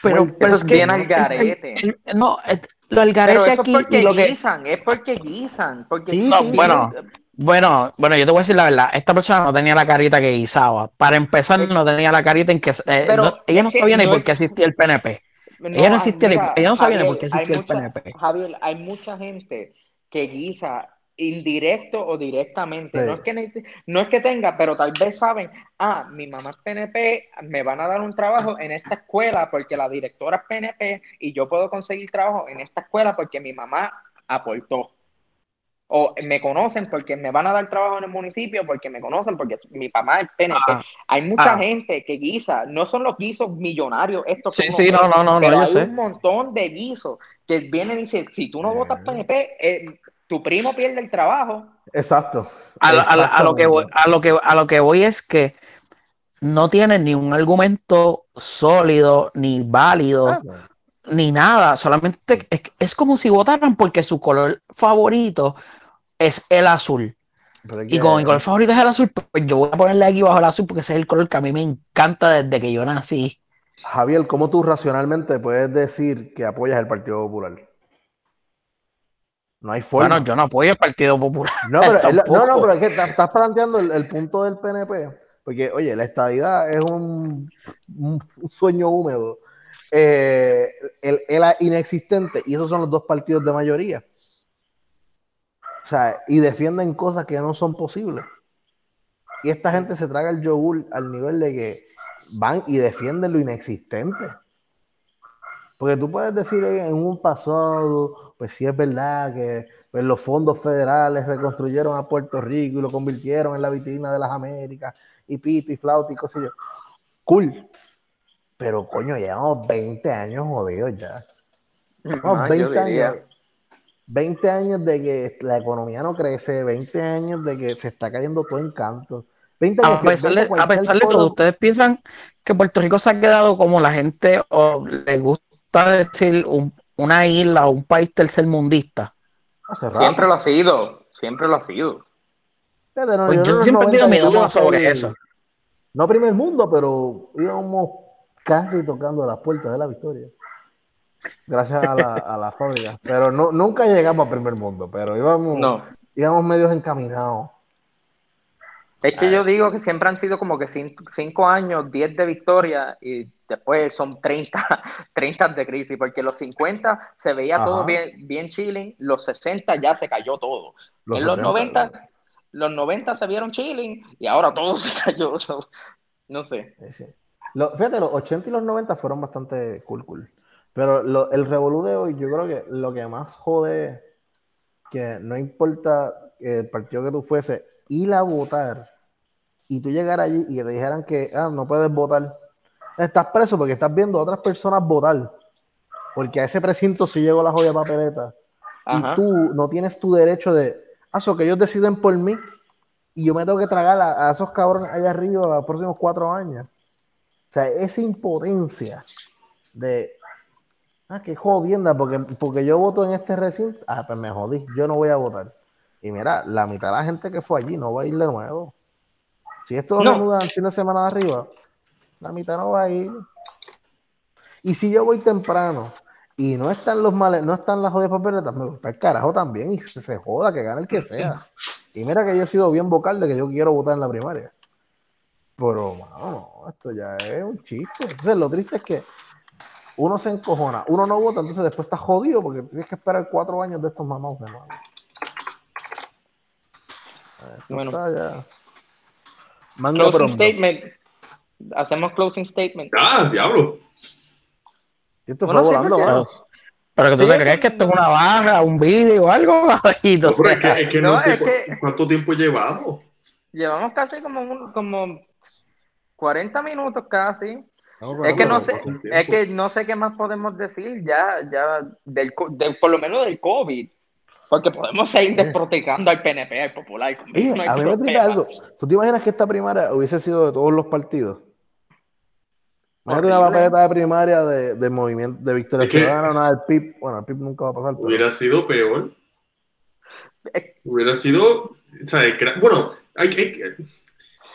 pero, fuerte. pero Eso es que bien al garete. el- el- no, el- lo al Pero garete eso aquí es porque lo que guisan, es porque guisan. Porque Sí, No, sí, bueno, bueno, bueno, yo te voy a decir la verdad. Esta persona no tenía la carita que guisaba. Para empezar, no tenía la carita en que eh, Pero no- ella no que sabía ni por qué existía el PNP. No, Ella no existía ella no sabía ni por qué existía el PNP. Javier, hay mucha gente que guisa indirecto o directamente. Sí. No, es que, no es que tenga, pero tal vez saben, ah, mi mamá es PNP, me van a dar un trabajo en esta escuela porque la directora es PNP y yo puedo conseguir trabajo en esta escuela porque mi mamá aportó. O me conocen porque me van a dar trabajo en el municipio, porque me conocen porque mi papá es PNP. Ah. Hay mucha Ah. gente que guisa, no son los guisos millonarios estos que Sí, sí, no, no, no, no, yo hay sé. un montón de guisos que vienen y dicen, si tú no votas PNP, eh, tu primo pierde el trabajo. Exacto. A, lo- a lo- a lo que voy, a, lo que, a lo que voy es que no tienen ni un argumento sólido, ni válido, Ah, ni nada. Solamente es, es como si votaran porque su color favorito es el azul. Y como mi color favorito es el azul, pues yo voy a ponerle aquí bajo el azul porque ese es el color que a mí me encanta desde que yo nací. Javier, ¿cómo tú racionalmente puedes decir que apoyas el Partido Popular? No hay forma. Bueno, yo no apoyo el Partido Popular. No, pero, no, pero es que estás planteando el, el punto del PNP, porque, oye, la estadidad es un sueño húmedo, eh, el, el inexistente, y esos son los dos partidos de mayoría. O sea, y defienden cosas que no son posibles. Y esta gente se traga el yogur al nivel de que van y defienden lo inexistente. Porque tú puedes decir en un pasado, pues sí es verdad que pues, los fondos federales reconstruyeron a Puerto Rico y lo convirtieron en la vitrina de las Américas, y pito y flauta y cosas. Cool. Pero coño, llevamos 20 años jodidos ya. No, Ah, 20 yo diría. años. 20 años de que la economía no crece, 20 años de que se está cayendo todo en canto. 20 años A que pesar, de, a cualquier pesar de todo, ¿ustedes piensan que Puerto Rico se ha quedado como la gente o le gusta decir un- una isla o un país tercermundista? Siempre lo ha sido, siempre lo ha sido. Fíjate, no, Pues yo siempre he 90 tenido mi duda sobre eso. No primer mundo, pero íbamos casi tocando las puertas de la victoria. Gracias a la, a la fábrica. Pero no, nunca llegamos a primer mundo, pero íbamos, No. íbamos medios encaminados. Es que yo digo que siempre han sido como que 5 años, 10 de victoria y después son 30, 30 de crisis, porque los 50 se veía Ajá. todo bien, bien chilling, los 60 ya se cayó todo. Los en los 70, 90, los 90 se vieron chilling y ahora todo se cayó. no sé. Sí, sí. Lo- fíjate, los 80 y los 90 fueron bastante cool, cool. Pero lo- el revolú de hoy, yo creo que lo que más jode, que no importa el partido que tú fuese, ir a votar y tú llegar allí y que te dijeran que ah, no puedes votar, estás preso porque estás viendo a otras personas votar. Porque a ese precinto sí llegó la joya papeleta. Ajá. Y tú no tienes tu derecho de, ah, so que ellos deciden por mí y yo me tengo que tragar a, a esos cabrones allá arriba los próximos cuatro años. O sea, esa impotencia de, ah, qué jodienda, porque, porque yo voto en este recinto, ah, pues me jodí, yo no voy a votar. Y mira, la mitad de la gente que fue allí no va a ir de nuevo. Si esto lo No. el fin de semana de arriba, la mitad no va a ir. Y si yo voy temprano y no están los males, no están las jodidas papeletas, me voy para el carajo también y se, se joda, que gane el que sea. Y mira que yo he sido bien vocal de que yo quiero votar en la primaria. Pero, mano, no, esto ya es un chiste. Entonces, lo triste es que uno se encojona, uno no vota, entonces después está jodido porque tienes que esperar cuatro años de estos mamados de nuevo. Esto Bueno. está ya. Manga Closing pronto. statement. Hacemos closing statement. Ah, diablo. Y Esto Bueno, fue sí, volando. Pero, pero que tú Sí, te es crees que- esto es una baja, un vídeo o algo. No, pero es que, es que no, No, sé es cu- que- cuánto tiempo llevamos. Llevamos casi como, un- como 40 minutos casi. No, Es que no sé, es que no sé qué más podemos decir ya, ya del, por lo menos del COVID. Porque podemos seguir desprotegando al PNP, al Popular. conmigo Oye, no a mí me tripa algo. ¿Tú te imaginas que esta primaria hubiese sido de todos los partidos? Imagínate una papeleta de primaria de, de movimiento de Victoria Ciudadana, una del PIB. Bueno, el PIB nunca va a pasar. pero- Hubiera sido peor. Es- Hubiera sido. Bueno, hay, hay-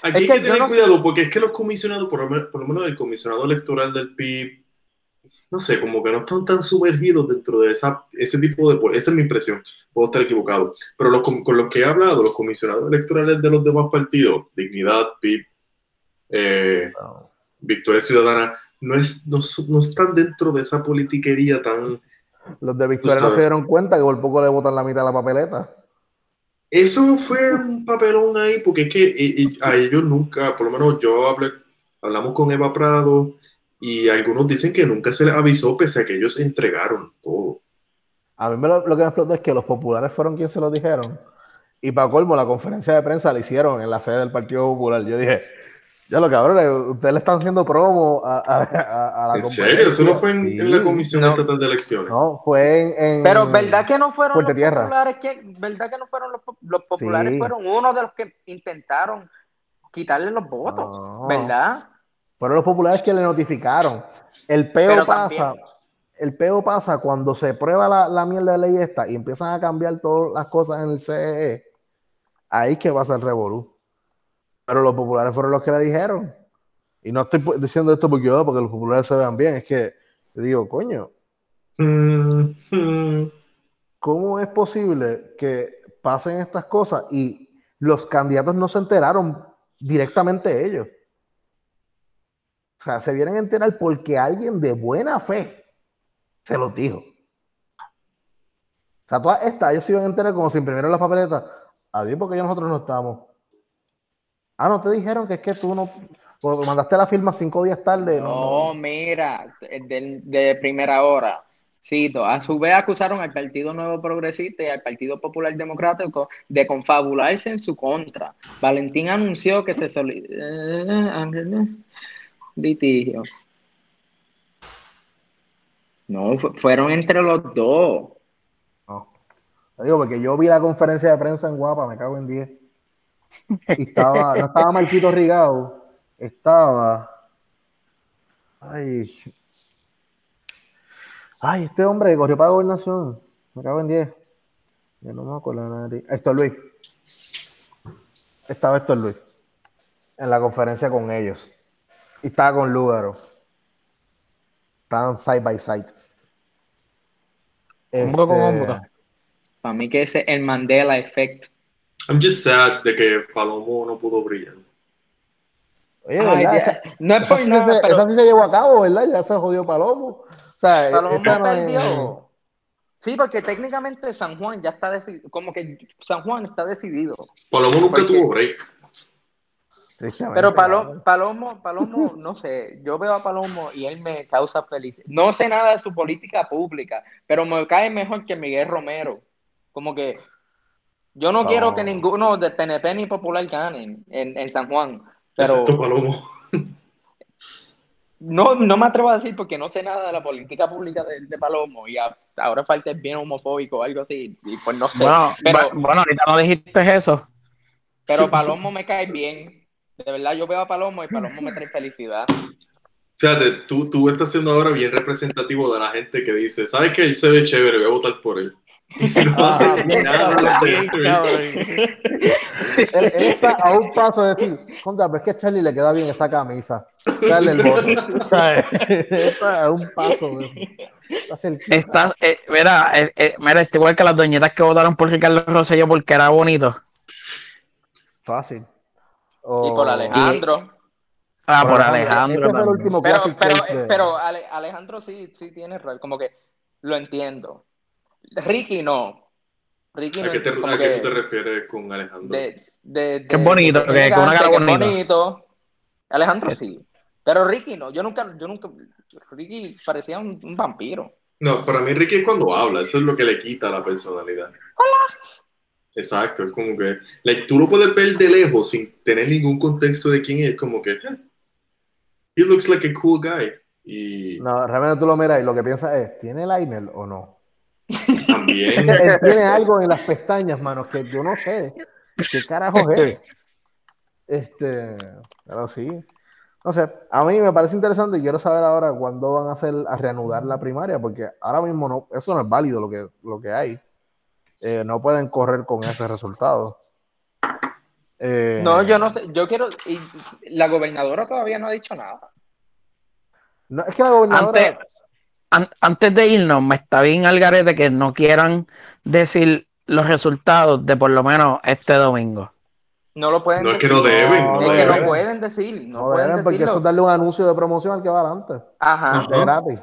aquí Es hay que tener no sé- cuidado porque es que los comisionados, por lo, menos, por lo menos el comisionado electoral del PIB, no sé, como que no están tan sumergidos dentro de esa, ese tipo de. Esa es mi impresión. Puedo estar equivocado. Pero los, com- con los que he hablado, los comisionados electorales de los demás partidos, Dignidad, PIB, eh. Victoria Ciudadana, no, es, no, no están dentro de esa politiquería tan. Los de Victoria no se dieron cuenta que por poco le botan la mitad de la papeleta. Eso fue un papelón ahí, porque es que a ellos nunca, por lo menos yo hablamos con Eva Prado y algunos dicen que nunca se les avisó, pese a que ellos entregaron todo. A mí lo, lo que me explotó es que los populares fueron quienes se lo dijeron. Y para colmo, la conferencia de prensa la hicieron en la sede del Partido Popular. Yo dije, ya lo cabrón, ustedes le están haciendo promo a, a- a- a la ¿En serio? Eso no fue en, Sí. en la Comisión No. Estatal de Elecciones. No, fue en. en- Pero ¿verdad que no fueron los Tierra. populares? Que, ¿Verdad que no fueron los, po- los populares? Sí. Fueron uno de los que intentaron quitarle los votos, No. ¿verdad? Fueron los populares que le notificaron. El peo Pero pasa. también- El peo pasa cuando se prueba la, la mierda de ley esta y empiezan a cambiar todas las cosas en el CEE. Ahí es que va a ser revolú. Pero los populares fueron los que le dijeron. Y no estoy diciendo esto porque, oh, porque los populares se vean bien. Es que te digo, coño, Mm, mm. ¿cómo es posible que pasen estas cosas y los candidatos no se enteraron directamente ellos? O sea, se vienen a enterar porque alguien de buena fe se los dijo. O sea, todas estas, ellos se iban a enterar como si imprimieron las papeletas. Adiós, porque ya nosotros no estamos. Ah, no te dijeron que es que tú no mandaste la firma cinco días tarde. No, No, mira, de, de primera hora. Cito, a su vez acusaron al Partido Nuevo Progresista y al Partido Popular Democrático de confabularse en su contra. Valentín anunció que se soli- eh, litigio. No, fu- fueron entre los dos. No. Te digo, porque yo vi la conferencia de prensa en Guapa, me cago en 10. Y estaba, no estaba Marquito Rigado, estaba. Ay. Ay, este hombre que corrió para gobernación, me cago en 10. Ya no me acuerdo de nadie. Héctor Luis. Estaba Héctor Luis en la conferencia con ellos. Y estaba con Lugaro. Estaban side by side. Hombro con Este, hombro. Para mí que ese es el Mandela Effect. I'm just sad de que Palomo no pudo brillar. Oye, Ay, ¿verdad? ya- Esa- no es por nada, se, pero esa sí se llevó a cabo, ¿verdad? Ya se jodió Palomo. O sea, Palomo esta no es- perdió. Sí, porque técnicamente San Juan ya está decidido, como que San Juan está decidido. Palomo nunca Porque- tuvo break. Pero Palo- cabrón. Palomo, Palomo, no sé, yo veo a Palomo y él me causa felicidad. No sé nada de su política pública, pero me cae mejor que Miguel Romero. Como que yo no, quiero que ninguno de PNP ni Popular ganen en, en San Juan, pero Excepto Palomo. no, no me atrevo a decir porque no sé nada de la política pública de, de Palomo y a- ahora falta es bien homofóbico o algo así, y pues no sé. Bueno, pero, bueno, ahorita no dijiste eso. pero Palomo me cae bien. De verdad, yo veo a Palomo y Palomo me trae felicidad. Fíjate, tú, tú estás siendo ahora bien representativo de la gente que dice, ¿sabes qué? Él se ve chévere, voy a votar por él. No Ah, hace bien, nada cabrón, de bien, entrevista. Él, él está a un paso de decir, contra, pero es que a Charlie le queda bien esa camisa. Dale el. ¿Sabes? Está a un paso de está eh, mira, eh, eh, mira, está igual que las doñitas que votaron por Ricardo Rosselló porque era bonito. Fácil. Y por Alejandro. Ah, por Alejandro, Pero, pero, Ale- Alejandro sí, sí tiene razón, como que lo entiendo. Ricky no. Ricky ¿A no qué, te, a qué que tú te refieres con Alejandro? de, de, de- Que es bonito, que- que una cara bonita. bonito. Alejandro sí. Pero Ricky no. Yo nunca, yo nunca. Ricky parecía un, un vampiro. No, para mí Ricky es cuando habla, eso es lo que le quita la personalidad. Hola. Exacto, es como que like, tú lo puedes ver de lejos sin tener ningún contexto de quién es, como que eh, he looks like a cool guy y No, realmente tú lo miras y lo que piensas es, ¿tiene liner o no? También Él tiene algo en las pestañas, manos, que yo no sé. ¿Qué carajo es? Este, pero sí. No sé, a mí me parece interesante y quiero saber ahora cuándo van a hacer a reanudar la primaria, porque ahora mismo no, eso no es válido lo que, lo que hay. Eh, no pueden correr con ese resultado. Eh, No, yo no sé. Yo quiero. y la gobernadora todavía no ha dicho nada. no, es que la gobernadora. Antes, an- antes de irnos, me está bien al garete que no quieran decir los resultados de por lo menos este domingo. No lo pueden no es que decir. no deben, No, no es que no pueden decir. No, no pueden deben, porque eso es darle un anuncio de promoción al que va adelante, Ajá. de gratis.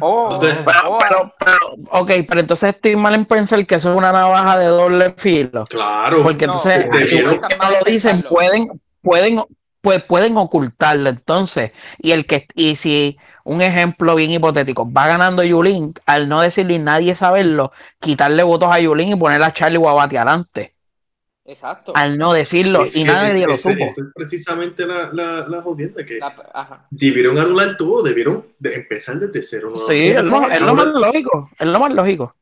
Oh, Entonces- Pero, oh, pero, pero, ok, pero entonces estoy mal en pensar que eso es una navaja de doble filo. Claro, Porque No, entonces, que no lo dicen, pueden, pueden, pues pueden ocultarlo entonces. Y el que, y si un ejemplo bien hipotético, va ganando Yulín, al no decirlo y nadie saberlo, quitarle votos a Yulín y poner a Charlie Guabati adelante. Exacto. Al no decirlo, Es y que nadie ese- lo ese- supo. esa es precisamente la, la, la jodienda, que La- ajá. debieron anular todo, debieron de empezar desde cero. Sí, es lo, es lo más lógico, es lo más lógico.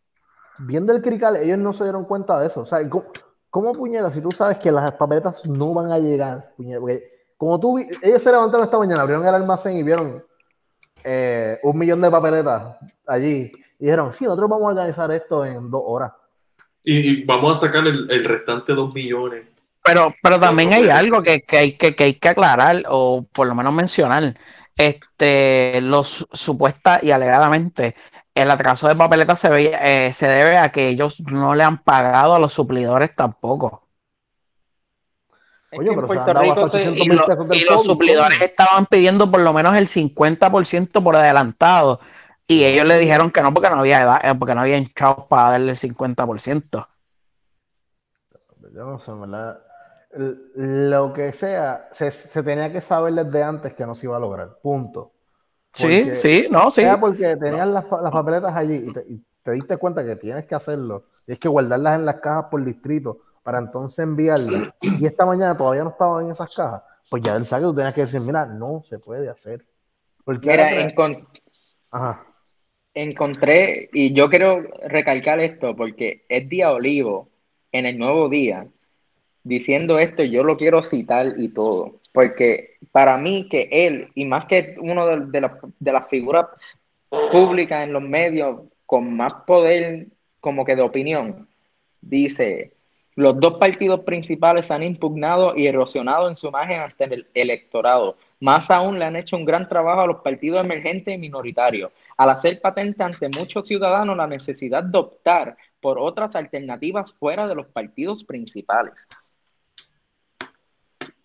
Viendo el crical, ellos no se dieron cuenta de eso. O sea, ¿cómo, cómo puñeta si tú sabes que las papeletas no van a llegar? puñeta? Porque como tú, vi- ellos se levantaron esta mañana, abrieron el almacén y vieron eh, un millón de papeletas allí. Y dijeron, sí, nosotros vamos a organizar esto en dos horas. Y, y vamos a sacar el, el restante dos millones. Pero, pero también hay algo que, que hay, que, que hay que aclarar, o por lo menos mencionar. Este, los supuesta y alegadamente, el atraso de papeletas se, ve- eh, se debe a que ellos no le han pagado a los suplidores tampoco. Es Oye, pero se han Puerto dado Rico hasta se- 800 Y, mil lo- pesos del y los COVID, suplidores estaban pidiendo por lo menos el 50% por adelantado. Y ellos le dijeron que no, porque no había edad, eh, porque no había chavos para darle el 50%. Yo no sé, en ¿verdad? El- Lo que sea, se, se tenía que saber desde antes que no se iba a lograr. Punto. Sí, Porque- sí, no, sí. Porque tenías las, las papeletas allí y te, y te diste cuenta que tienes que hacerlo. Tienes que guardarlas en las cajas por distrito para entonces enviarlas. Y esta mañana todavía no estaban en esas cajas. Pues ya del saque tú tenías que decir, mira, no se puede hacer. Porque Mira, ahora- encon- Ajá. encontré, y yo quiero recalcar esto porque es día olivo en el nuevo día, diciendo esto, yo lo quiero citar y todo, porque para mí que él, y más que uno de, de las- de las figuras públicas en los medios con más poder como que de opinión, dice, los dos partidos principales han impugnado y erosionado en su imagen ante el electorado. Más aún le han hecho un gran trabajo a los partidos emergentes y minoritarios, al hacer patente ante muchos ciudadanos la necesidad de optar por otras alternativas fuera de los partidos principales.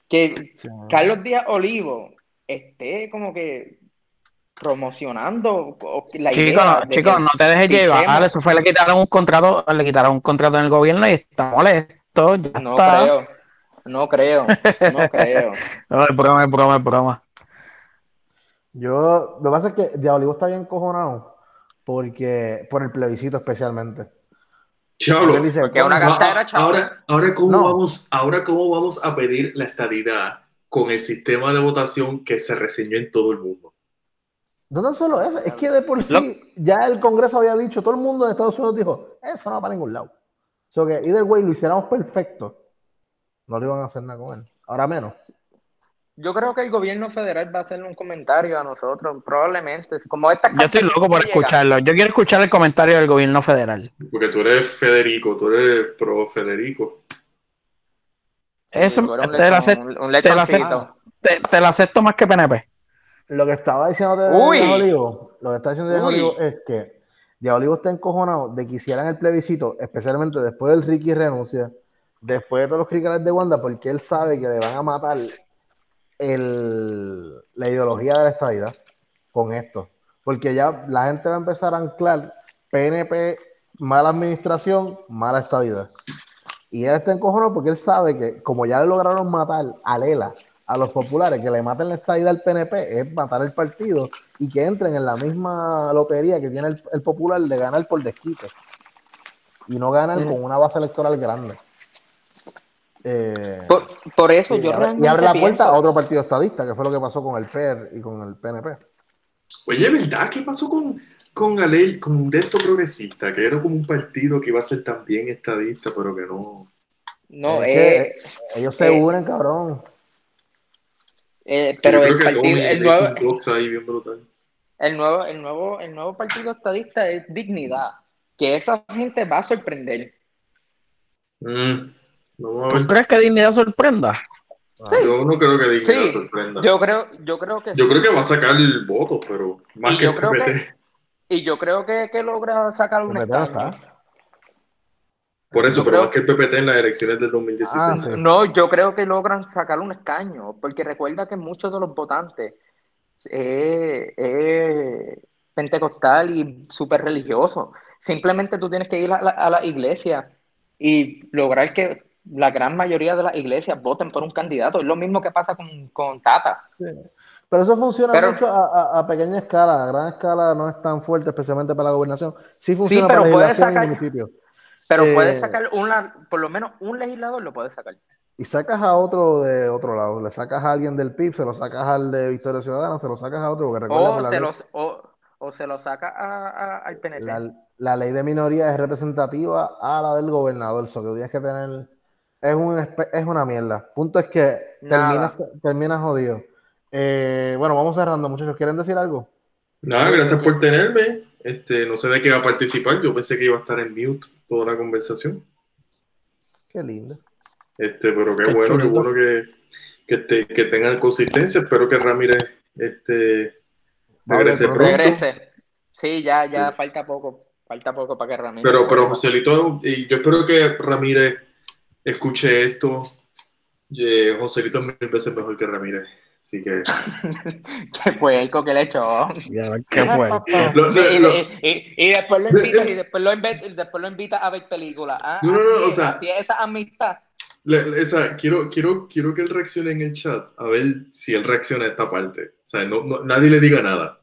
Que. Carlos Díaz Olivo esté como que promocionando la Chicos, idea de chicos, que no te dejes llevar. pichemos. Eso fue, le quitaron un contrato, le quitaron un contrato en el gobierno y está molesto. Ya No está. creo, no creo, no creo. No, es broma, es broma, es broma. Yo, lo que pasa es que Diablo está bien cojonado porque, por el plebiscito especialmente. Diablo. Él dice, Porque una "Coño, gastadera, Ah, chavo. ahora, ahora, ¿cómo No. vamos, ahora, ¿cómo vamos a pedir la estadidad con el sistema de votación que se reseñó en todo el mundo? No tan solo eso, es que de por sí Lo- ya el Congreso había dicho, todo el mundo de Estados Unidos dijo, eso no va para ningún lado. O sea que either way lo hiciéramos perfecto, no le iban a hacer nada con él. Ahora menos. Yo creo que el gobierno federal va a hacerle un comentario a nosotros, probablemente. Como esta Yo estoy loco por escucharlo. Yo quiero escuchar el comentario del gobierno federal. Porque tú eres Federico, tú eres pro Federico. Eso te, la lechón, acepto, un- un te te, te la acepto más que PNP. Lo que estaba diciendo de Olivo, lo que está diciendo Uy. Olivo es que Diego Olivo está encojonado de que hicieran el plebiscito, especialmente después del Ricky renuncia, después de todos los criminales de Wanda, porque él sabe que le van a matar el, la ideología de la estadidad con esto. Porque ya la gente va a empezar a anclar PNP, mala administración, mala estadidad. Y él está encojonado porque él sabe que como ya le lograron matar a Lela, a los populares, que le maten la estadidad al PNP es matar el partido y que entren en la misma lotería que tiene el, popular de ganar por desquite. Y no ganan con una base electoral grande. Eh, por, eso yo abre, Y abre la puerta a otro partido estadista, que fue lo que pasó con el PER y con el PNP. Oye, ¿verdad? ¿Qué pasó con, con Alel, con un esto progresista? Que era como un partido que iba a ser también estadista, pero que no. No, eh, ellos se eh, unen, cabrón. Eh, pero el partido, el nuevo, el nuevo, el nuevo, el nuevo partido estadista es dignidad, que esa gente va a sorprender. Mm, ¿Tú crees que dignidad sorprenda? Yo no creo que dignidad sorprenda. Yo creo, yo creo que Yo creo que va a sacar el voto, pero más que, yo creo que Y yo creo que, que logra sacar un escaño. Por eso, pero más que el PPT en las elecciones del 2016. Ah, no, yo creo que logran sacar un escaño, porque recuerda que muchos de los votantes es pentecostal y súper religioso. Simplemente tú tienes que ir a la, iglesia y lograr que la gran mayoría de las iglesias voten por un candidato. Es lo mismo que pasa con, con Tata. Pero eso funciona mucho a, pequeña escala, a gran escala no es tan fuerte, especialmente para la gobernación. Sí funciona pero para sacar, Pero puedes eh, sacar una, por lo menos un legislador lo puedes sacar. Y sacas a otro de otro lado, le sacas a alguien del PIB, se lo sacas al de Victoria Ciudadana, se lo sacas a otro, porque recuerda o, se los, o, se lo saca a, al PNP. La, ley de minoría es representativa a la del gobernador, eso que tienes que tener es, un, es una mierda. Punto es que terminas, terminas jodido. Eh, bueno, vamos cerrando, muchachos. ¿Quieren decir algo? Nada, gracias por tenerme. Este, no sé de qué iba a participar. Yo pensé que iba a estar en mute toda la conversación. Qué lindo. Este, pero qué, bueno, qué bueno que, que, este, que, tengan consistencia. Espero que Ramírez este, regrese pronto. Regrese. Sí, ya, ya falta poco. Falta poco para que Ramírez. Pero, pero Joselito, y yo espero que Ramírez escuche esto. Eh, Joselito es mil veces mejor que Ramírez. Así que. qué puerco que le echó. qué puerco. y, después lo invita, y después lo, invita, después lo invita a ver películas. ¿ah? No, no, no, o sea. Así es esa amistad. esa, quiero, quiero, quiero que él reaccione en el chat a ver si él reacciona a esta parte. O sea, no, nadie le diga nada.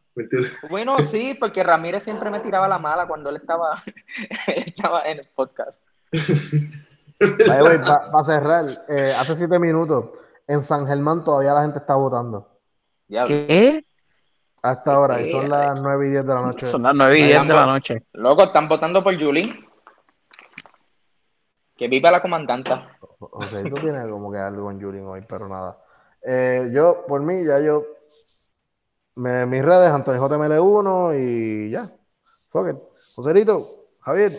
Bueno, sí, porque Ramírez siempre me tiraba la mala cuando él estaba, estaba en el podcast. Para cerrar, eh, hace siete minutos en San Germán todavía la gente está votando. ¿Qué? Hasta ahora, y son las 9 y 10 de la noche. Son las 9 y 10 de la noche. Loco, están votando por Julín. Que viva la comandanta. O sea, tú tienes como que algo en Julín hoy, pero nada. Eh, yo, por mí, ya yo. Me, mis redes, Antonio JML1 y ya. Fuck it. Joserito, Javier.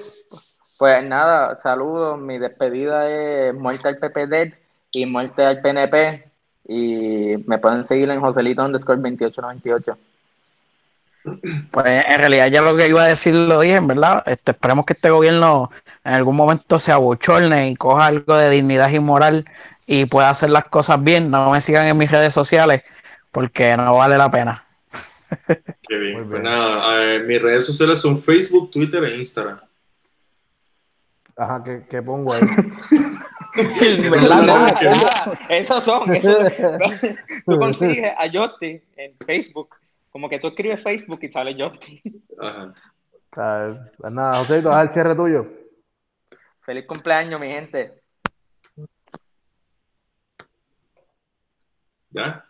Pues nada, saludos. Mi despedida es muerte al PPD y muerte al PNP. Y me pueden seguir en Joselito underscore 2898. Pues en realidad ya lo que iba a decir lo dije, en verdad. Este, esperemos que este gobierno en algún momento se abochorne y coja algo de dignidad y moral y pueda hacer las cosas bien. No me sigan en mis redes sociales porque no vale la pena. Qué bien. Pues nada, mis redes sociales son Facebook, Twitter e Instagram. Ajá, ¿qué, pongo ahí? esos son. tú consigues a Yotti en Facebook. Como que tú escribes Facebook y sale Yotti. Ajá. Pues nada, José, ¿tú vas al cierre tuyo? Feliz cumpleaños, mi gente. ¿Ya?